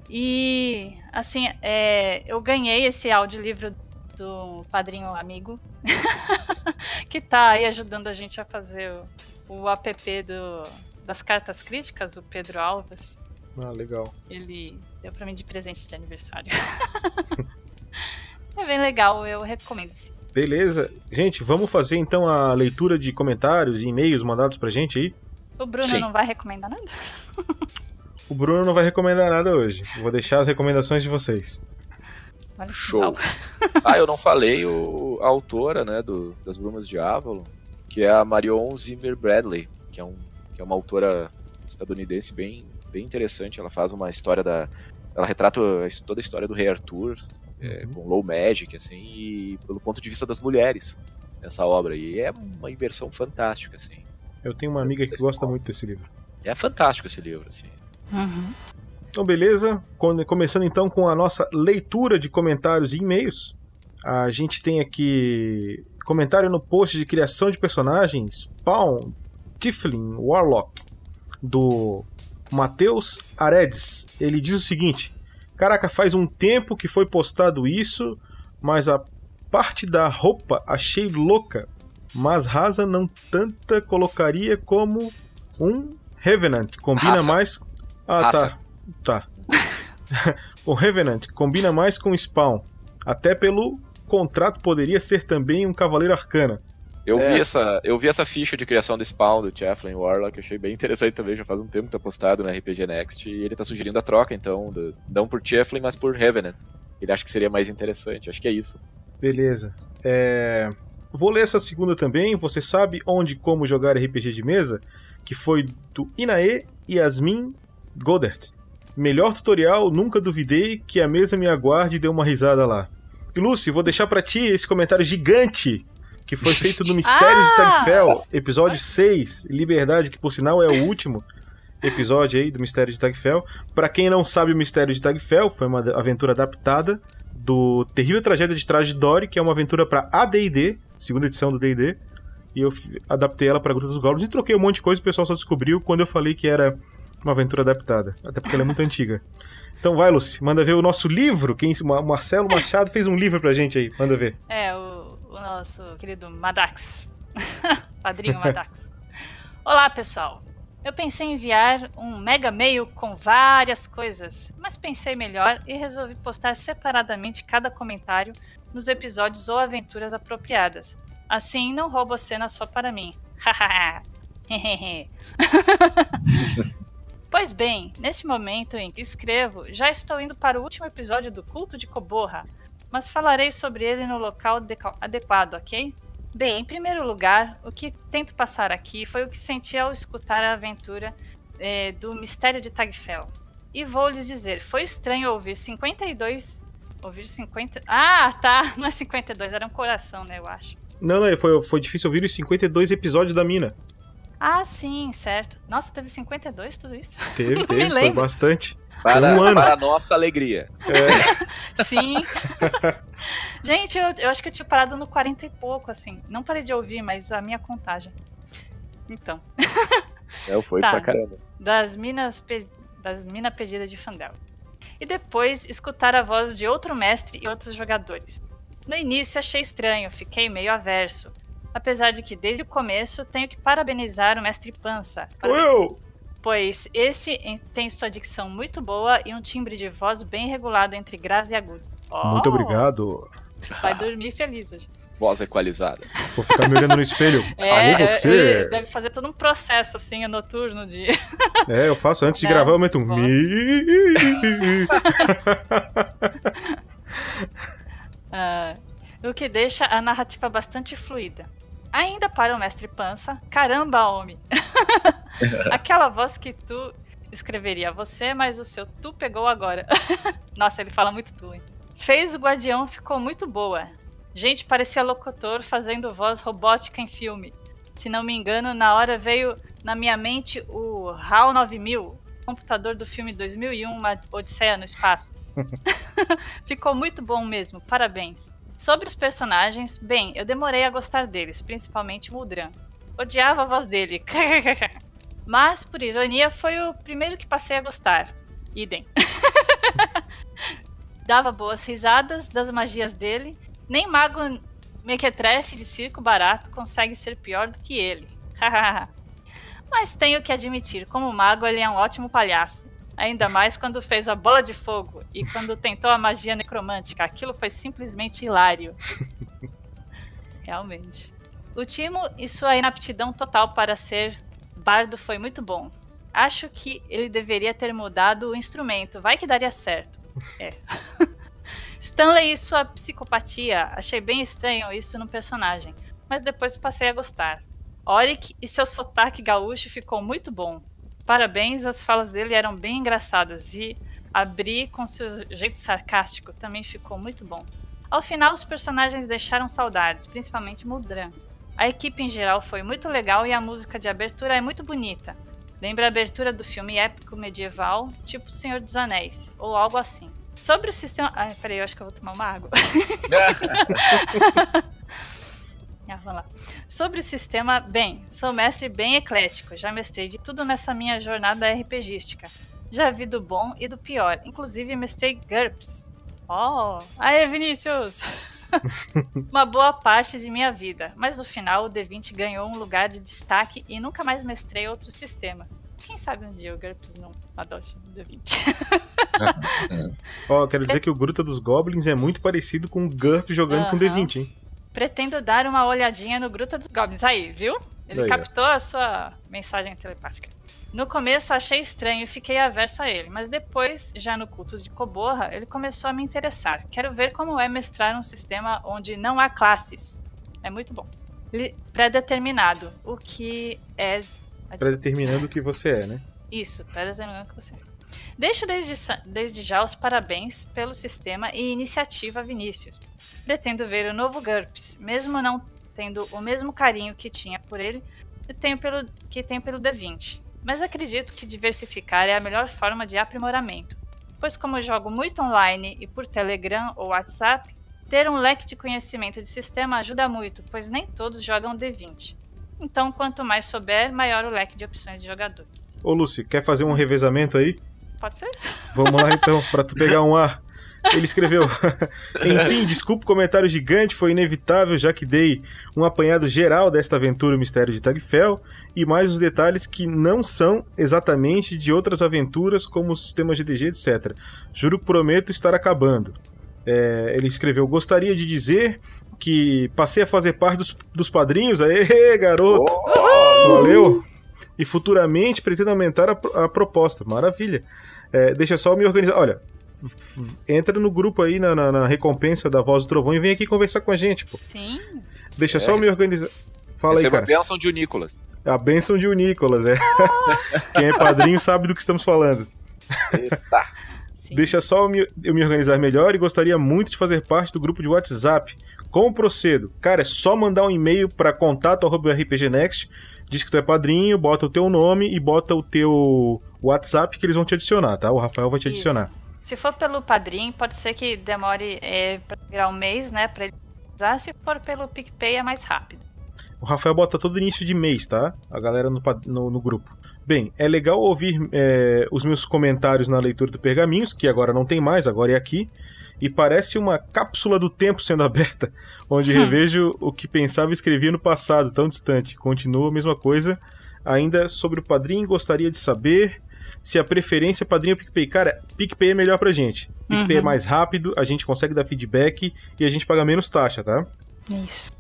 E, assim, é, eu ganhei esse audiolivro do padrinho amigo, que tá aí ajudando a gente a fazer o, o app do, das cartas críticas, o Pedro Alves. Ah, legal. Ele deu pra mim de presente de aniversário. é bem legal, eu recomendo. sim. Beleza. Gente, vamos fazer então a leitura de comentários e e-mails mandados pra gente aí. O Bruno Sim. não vai recomendar nada? O Bruno não vai recomendar nada hoje. Vou deixar as recomendações de vocês. Show. Ah, eu não falei o, a autora, né, do, das Brumas de Avalon, que é a Marion Zimmer Bradley, que é, um, que é uma autora estadunidense bem, bem interessante. Ela faz uma história da. Ela retrata toda a história do Rei Arthur, é, Uhum. com low magic, assim, e pelo ponto de vista das mulheres nessa obra. E é uma inversão fantástica, assim. Eu tenho uma amiga que gosta muito desse livro. É fantástico esse livro, assim. Uhum. Então, beleza. Come- Começando então com a nossa leitura de comentários e e-mails. A gente tem aqui comentário no post de criação de personagens Spawn Tiflin Warlock do Matheus Aredes. Ele diz o seguinte: Caraca, faz um tempo que foi postado isso, mas a parte da roupa achei louca, mas rasa não tanta colocaria como um Revenant. Combina Raça. mais. Ah, Raça. tá. Tá. o Revenant combina mais com o Spawn. Até pelo contrato poderia ser também um Cavaleiro Arcana. Eu, É. vi essa, eu vi essa ficha de criação do spawn do Chafflin Warlock, achei bem interessante também, já faz um tempo que tá postado no RPG Next, e ele tá sugerindo a troca, então, do- não por Chafflin, mas por Revenant. Ele acha que seria mais interessante, acho que é isso. Beleza. É, Vou ler essa segunda também. Você sabe onde e como jogar RPG de mesa? Que foi do Inae Yasmin Godert. Melhor tutorial, nunca duvidei que a mesa me aguarde e deu uma risada lá. E Lucy, vou deixar pra ti esse comentário gigante que foi feito no Mistério de Ah! Tagfell, episódio 6, Liberdade, que por sinal é o último episódio aí do Mistério de Tagfell. Pra quem não sabe, o Mistério de Tagfell foi uma aventura adaptada do Terrível Tragédia de Traje Dory, que é uma aventura pra AD&D, segunda edição do D&D. E eu adaptei ela pra Gruta dos Goblins e troquei um monte de coisa, o pessoal só descobriu quando eu falei que era uma aventura adaptada, até porque ela é muito antiga. Então vai, Lucy, manda ver o nosso livro. Quem, Marcelo Machado fez um livro pra gente aí, manda ver. É, o, o nosso querido Madax. Padrinho Madax. Olá, pessoal. Eu pensei em enviar um mega mail com várias coisas, mas pensei melhor e resolvi postar separadamente cada comentário nos episódios ou aventuras apropriadas. Assim não roubo a cena só para mim. Pois bem, nesse momento em que escrevo, já estou indo para o último episódio do Culto de Coborra, mas falarei sobre ele no local adequado, ok? Bem, em primeiro lugar, o que tento passar aqui foi o que senti ao escutar a aventura eh, do Mistério de Tagfell. E vou lhes dizer, foi estranho ouvir 52. Ouvir 50. Ah, tá! Não é 52, era um coração, né, eu acho. Não, não, foi, foi difícil ouvir os 52 episódios da mina. Ah, sim, certo. Nossa, teve 52 tudo isso? Teve, Não teve, foi bastante. Para, Um ano. para a nossa alegria. Sim. Gente, eu, eu acho que eu tinha parado no 40 e pouco, assim. Não parei de ouvir, mas a minha contagem. Então, Eu fui Tá. pra caramba. das minas, pe... das mina pedidas de Fandel. E depois escutar a voz de outro mestre e outros jogadores. No início achei estranho, fiquei meio averso. Apesar de que desde o começo tenho que parabenizar o mestre Pança. Eu! Pois este em- tem sua dicção muito boa e um timbre de voz bem regulado entre graves e agudos. Muito Oh, obrigado. Vai dormir feliz hoje. Voz equalizada. Vou ficar me olhando no espelho. É, Aí é, você. deve fazer todo um processo assim, noturno de. É, eu faço antes de É, gravar, eu meto um. Ah, o que deixa a narrativa bastante fluida. Ainda para o mestre Pança, caramba, homem! Aquela voz que tu escreveria você, mas o seu tu pegou agora. Nossa, ele fala muito tu, hein? Fez o Guardião, ficou muito boa. Gente, parecia locutor fazendo voz robótica em filme. Se não me engano, na hora veio na minha mente o HAL 9000, computador do filme 2001, Uma Odisseia no Espaço. Ficou muito bom mesmo, parabéns. Sobre os personagens, bem, eu demorei a gostar deles, principalmente Muldran. Odiava a voz dele. Mas, por ironia, foi o primeiro que passei a gostar. Idem. Dava boas risadas das magias dele. Nem mago mequetrefe de circo barato consegue ser pior do que ele. Mas tenho que admitir, como mago, ele é um ótimo palhaço. Ainda mais quando fez a bola de fogo e quando tentou a magia necromântica. Aquilo foi simplesmente hilário. Realmente. O Timo e sua inaptidão total para ser bardo foi muito bom. Acho que ele deveria ter mudado o instrumento. Vai que daria certo. É. Stanley e sua psicopatia. Achei bem estranho isso no personagem. Mas depois passei a gostar. Oric e seu sotaque gaúcho ficou muito bom. Parabéns, as falas dele eram bem engraçadas e abrir com seu jeito sarcástico também ficou muito bom. Ao final, os personagens deixaram saudades, principalmente Muldran. A equipe em geral foi muito legal e a música de abertura é muito bonita. Lembra a abertura do filme épico medieval, tipo Senhor dos Anéis, ou algo assim. Sobre o sistema. Ai, peraí, eu acho que eu vou tomar uma água. Ah, vamos lá. Sobre o sistema, bem, sou mestre bem eclético, já mestrei de tudo nessa minha jornada RPGística. Já vi do bom e do pior, inclusive mestrei GURPS. Oh, aê Vinícius! Uma boa parte de minha vida, mas no final o D20 ganhou um lugar de destaque e nunca mais mestrei outros sistemas. Quem sabe um dia o GURPS não adote o D20. Ó, quero dizer que o Gruta dos Goblins é muito parecido com o GURP jogando com Aham. D20, hein? Pretendo dar uma olhadinha no Gruta dos Goblins. Aí, viu? Ele ó. captou a sua mensagem telepática. No começo achei estranho e fiquei averso a ele, mas depois, já no culto de Coborra, ele começou a me interessar. Quero ver como é mestrar um sistema onde não há classes. É muito bom. Pré-determinado, o que é. Predeterminando o que você é, né? Isso, pré-determinado que você é. Deixo desde, desde já os parabéns pelo sistema e iniciativa Vinícius. Pretendo ver o novo GURPS, mesmo não tendo o mesmo carinho que tinha por ele que tenho pelo, que tenho pelo D20. Mas acredito que diversificar é a melhor forma de aprimoramento, pois como jogo muito online e por Telegram ou WhatsApp, ter um leque de conhecimento de sistema ajuda muito, pois nem todos jogam D20. Então, quanto mais souber, maior o leque de opções de jogador. Ô, Lucy, quer fazer um revezamento aí? Pode ser? Vamos lá então, pra tu pegar um ar. Ele escreveu: Enfim, desculpa o comentário gigante, foi inevitável, já que dei um apanhado geral desta aventura Mistério de Tagfell e mais os detalhes que não são exatamente de outras aventuras, como o sistema GDG, etc. Juro que prometo estar acabando. É, ele escreveu: Gostaria de dizer que passei a fazer parte dos, dos padrinhos. Aê, garoto! Valeu! E futuramente pretendo aumentar a, a proposta. Maravilha. É, deixa só eu me organizar. Olha, entra no grupo aí na, na- na recompensa da Voz do Trovão e vem aqui conversar com a gente, pô. Sim. Deixa É, só eu me organizar. Fala Essa aí, é uma cara. bênção de o Nicolas. É a bênção de o Nicolas, é. Quem é padrinho sabe do que estamos falando. Eita. sim. Deixa só eu me, eu me organizar melhor e gostaria muito de fazer parte do grupo de WhatsApp. Como procedo? Cara, é só mandar um e-mail para contato@rpgnext, diz que tu é padrinho, bota o teu nome e bota o teu WhatsApp que eles vão te adicionar, tá? O Rafael vai te Isso. adicionar. Se for pelo padrinho, pode ser que demore é, pra virar um mês, né? Pra ele usar. Se for pelo PicPay, é mais rápido. O Rafael bota todo início de mês, tá? A galera no, no- no grupo. Bem, é legal ouvir é, os meus comentários na leitura do Pergaminhos, que agora não tem mais, agora é aqui. E parece uma cápsula do tempo sendo aberta, onde revejo o que pensava e escrevia no passado, tão distante. Continua a mesma coisa. Ainda sobre o padrinho, gostaria de saber se a preferência é padrinho ou PicPay. Cara, PicPay é melhor pra gente. PicPay é Uhum. mais rápido, a gente consegue dar feedback e a gente paga menos taxa, tá? Isso.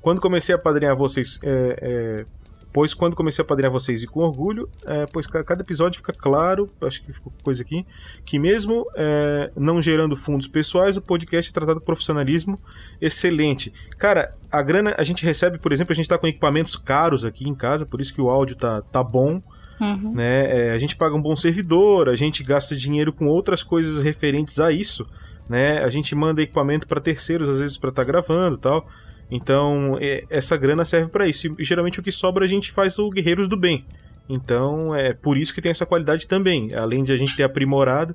Quando comecei a padrinhar vocês, é, é, pois quando comecei a padrinhar vocês e com orgulho, é, pois ca- cada episódio fica claro, acho que ficou coisa aqui, que mesmo é, não gerando fundos pessoais, o podcast é tratado com profissionalismo excelente. Cara, a grana a gente recebe, por exemplo, a gente tá com equipamentos caros aqui em casa, por isso que o áudio tá, tá bom, Uhum. né? É, a gente paga um bom servidor, a gente gasta dinheiro com outras coisas referentes a isso, né? A gente manda equipamento para terceiros às vezes para estar gravando, e tal. Então, é, essa grana serve para isso. E geralmente o que sobra a gente faz o Guerreiros do Bem. Então, é por isso que tem essa qualidade também. Além de a gente ter aprimorado,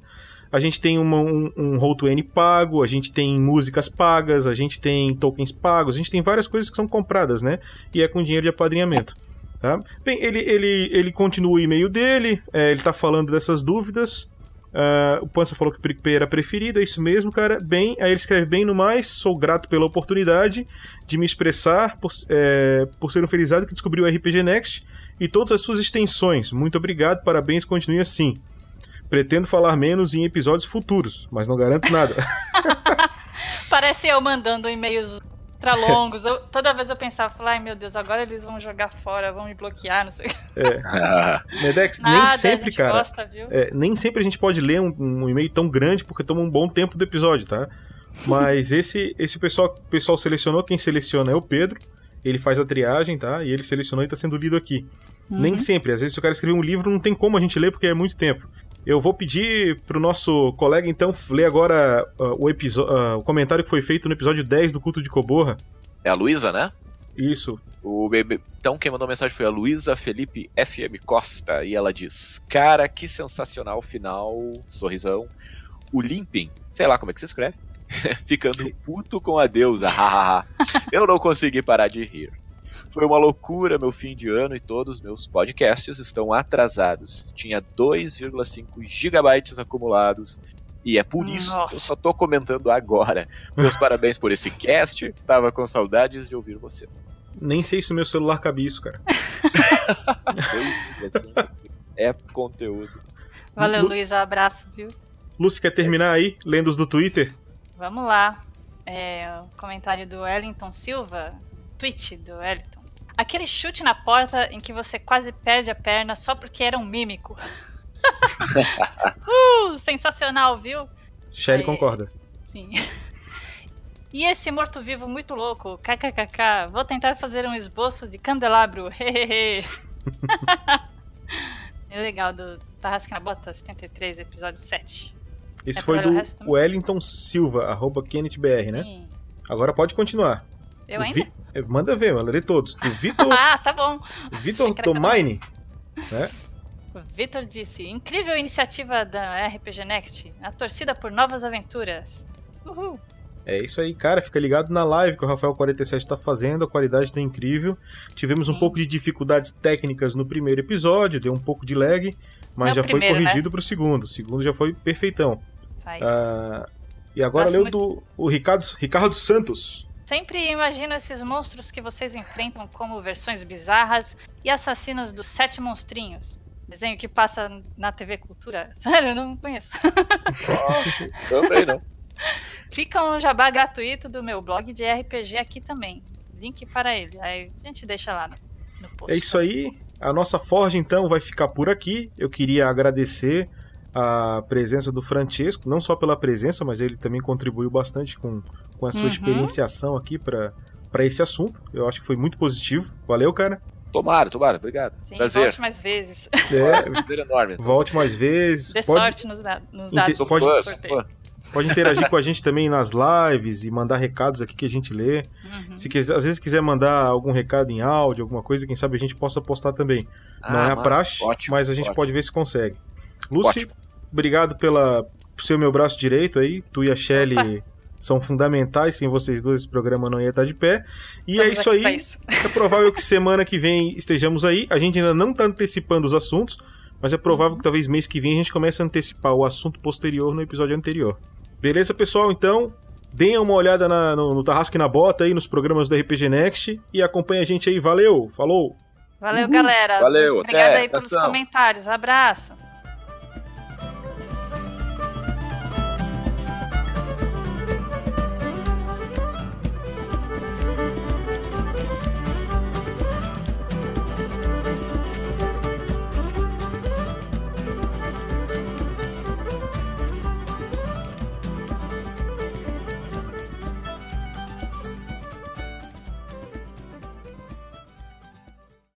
a gente tem uma, um, um Roll20 pago, a gente tem músicas pagas, a gente tem tokens pagos, a gente tem várias coisas que são compradas, né? E é com dinheiro de apadrinhamento. Tá? Bem, ele, ele, ele continua o e-mail dele, é, ele tá falando dessas dúvidas. Ah, o Pança falou que o PicPay era preferido, é isso mesmo, cara. Bem, aí ele escreve bem no mais, sou grato pela oportunidade de me expressar por, é, por ser um felizado que descobriu o RPG Next e todas as suas extensões. Muito obrigado, parabéns, continue assim. Pretendo falar menos em episódios futuros, mas não garanto nada. Parece eu mandando e-mails ultra longos. Eu- toda vez eu pensava, falar, ai meu Deus, agora eles vão jogar fora, vão me bloquear, não sei o que. Medex, Nada, nem a sempre, gente cara. gosta, viu? É, nem sempre a gente pode ler um, um e-mail tão grande porque toma um bom tempo do episódio, tá? Mas esse esse pessoal, pessoal selecionou, quem seleciona é o Pedro. Ele faz a triagem, tá? E ele selecionou e tá sendo lido aqui. Nem sempre, às vezes se o cara escrever um livro não tem como a gente ler porque é muito tempo. Eu vou pedir pro nosso colega então ler agora ah, o, ah, o comentário que foi feito no episódio 10 do Culto de Coborra. É a Luísa, né? Isso. O bebê... Então, quem mandou mensagem foi a Luísa Felipe FM Costa. E ela diz: Cara, que sensacional final. Sorrisão. O Limping, sei lá como é que se escreve. Ficando puto com a deusa. Eu não consegui parar de rir. Foi uma loucura meu fim de ano e todos os meus podcasts estão atrasados. Tinha 2,5 gigabytes acumulados. E é por isso que eu só tô comentando agora. Meus parabéns por esse cast. Tava com saudades de ouvir você. Nem sei se o meu celular cabe isso, cara. Assim, é conteúdo. Valeu, Lu- Luísa, abraço, viu? Lúcio, quer terminar aí, lendo os do Twitter? Vamos lá. É, o comentário do Wellington Silva, tweet do Wellington. Aquele chute na porta em que você quase perde a perna só porque era um mímico. uh, sensacional, viu? Shelly concorda. Sim. E esse morto-vivo muito louco, kkkk, vou tentar fazer um esboço de candelabro, hehehe. é legal, do Tarrasque na Bota 73, episódio 7. Esse É foi do? Wellington Silva, arroba KennethBR, né? Sim. Agora pode continuar. Eu ainda? Vi- eh, Manda ver, mano. Lê todos. Do Vitor, Ah, tá bom. Vitor um. Tomaini. Né? O Vitor disse: incrível iniciativa da RPG Next, a torcida por novas aventuras. Uhul. É isso aí, cara. Fica ligado na live que o Rafael47 tá fazendo. A qualidade tá incrível. Tivemos um Sim. pouco de dificuldades técnicas no primeiro episódio, deu um pouco de lag, mas É o já primeiro, foi corrigido pro segundo. O segundo já foi perfeitão. Ah, e agora leu muito. do o Ricardo, Ricardo Santos. Sempre imagino esses monstros que vocês enfrentam como versões bizarras e assassinos dos Sete Monstrinhos. Desenho que passa na TV Cultura. Sério, eu não conheço. Também não. Fica um jabá gratuito do meu blog de RPG aqui também. Link para ele. Aí a gente deixa lá no, no post. É isso aí. A nossa Forge, então, vai ficar por aqui. Eu queria agradecer a presença do Francesco, não só pela presença, mas ele também contribuiu bastante com, com a sua Uhum. experienciação aqui para esse assunto. Eu acho que foi muito positivo. Valeu, cara. Tomara, tomara, obrigado. Sim, Prazer. volte mais vezes. É, Prazer enorme. volte mais vezes. Dê Pode, sorte nos, da- nos dados. Sou do pode- fã, sou fã. pode interagir com a gente também nas lives e mandar recados aqui que a gente lê. Uhum. Se quiser, às vezes quiser mandar algum recado em áudio, alguma coisa, quem sabe a gente possa postar também. Não Ah, é a praxe, Ótimo, mas a gente ótimo. pode ver se consegue. Lucy, Ótimo. Obrigado pela, por ser o meu braço direito aí. Tu e a Shelly Opa. são fundamentais. Sem vocês dois, esse programa não ia estar de pé. E é Estamos isso aqui aí. isso. É provável que semana que vem estejamos aí. A gente ainda não está antecipando os assuntos, mas é provável que talvez mês que vem a gente comece a antecipar o assunto posterior no episódio anterior. Beleza, pessoal? Então, deem uma olhada na- no, no Tarrasque na Bota aí, nos programas do RPG Next e acompanhe a gente aí. Valeu! Falou! Valeu, galera. Valeu, Obrigada até, aí pelos abração. comentários. Abraço.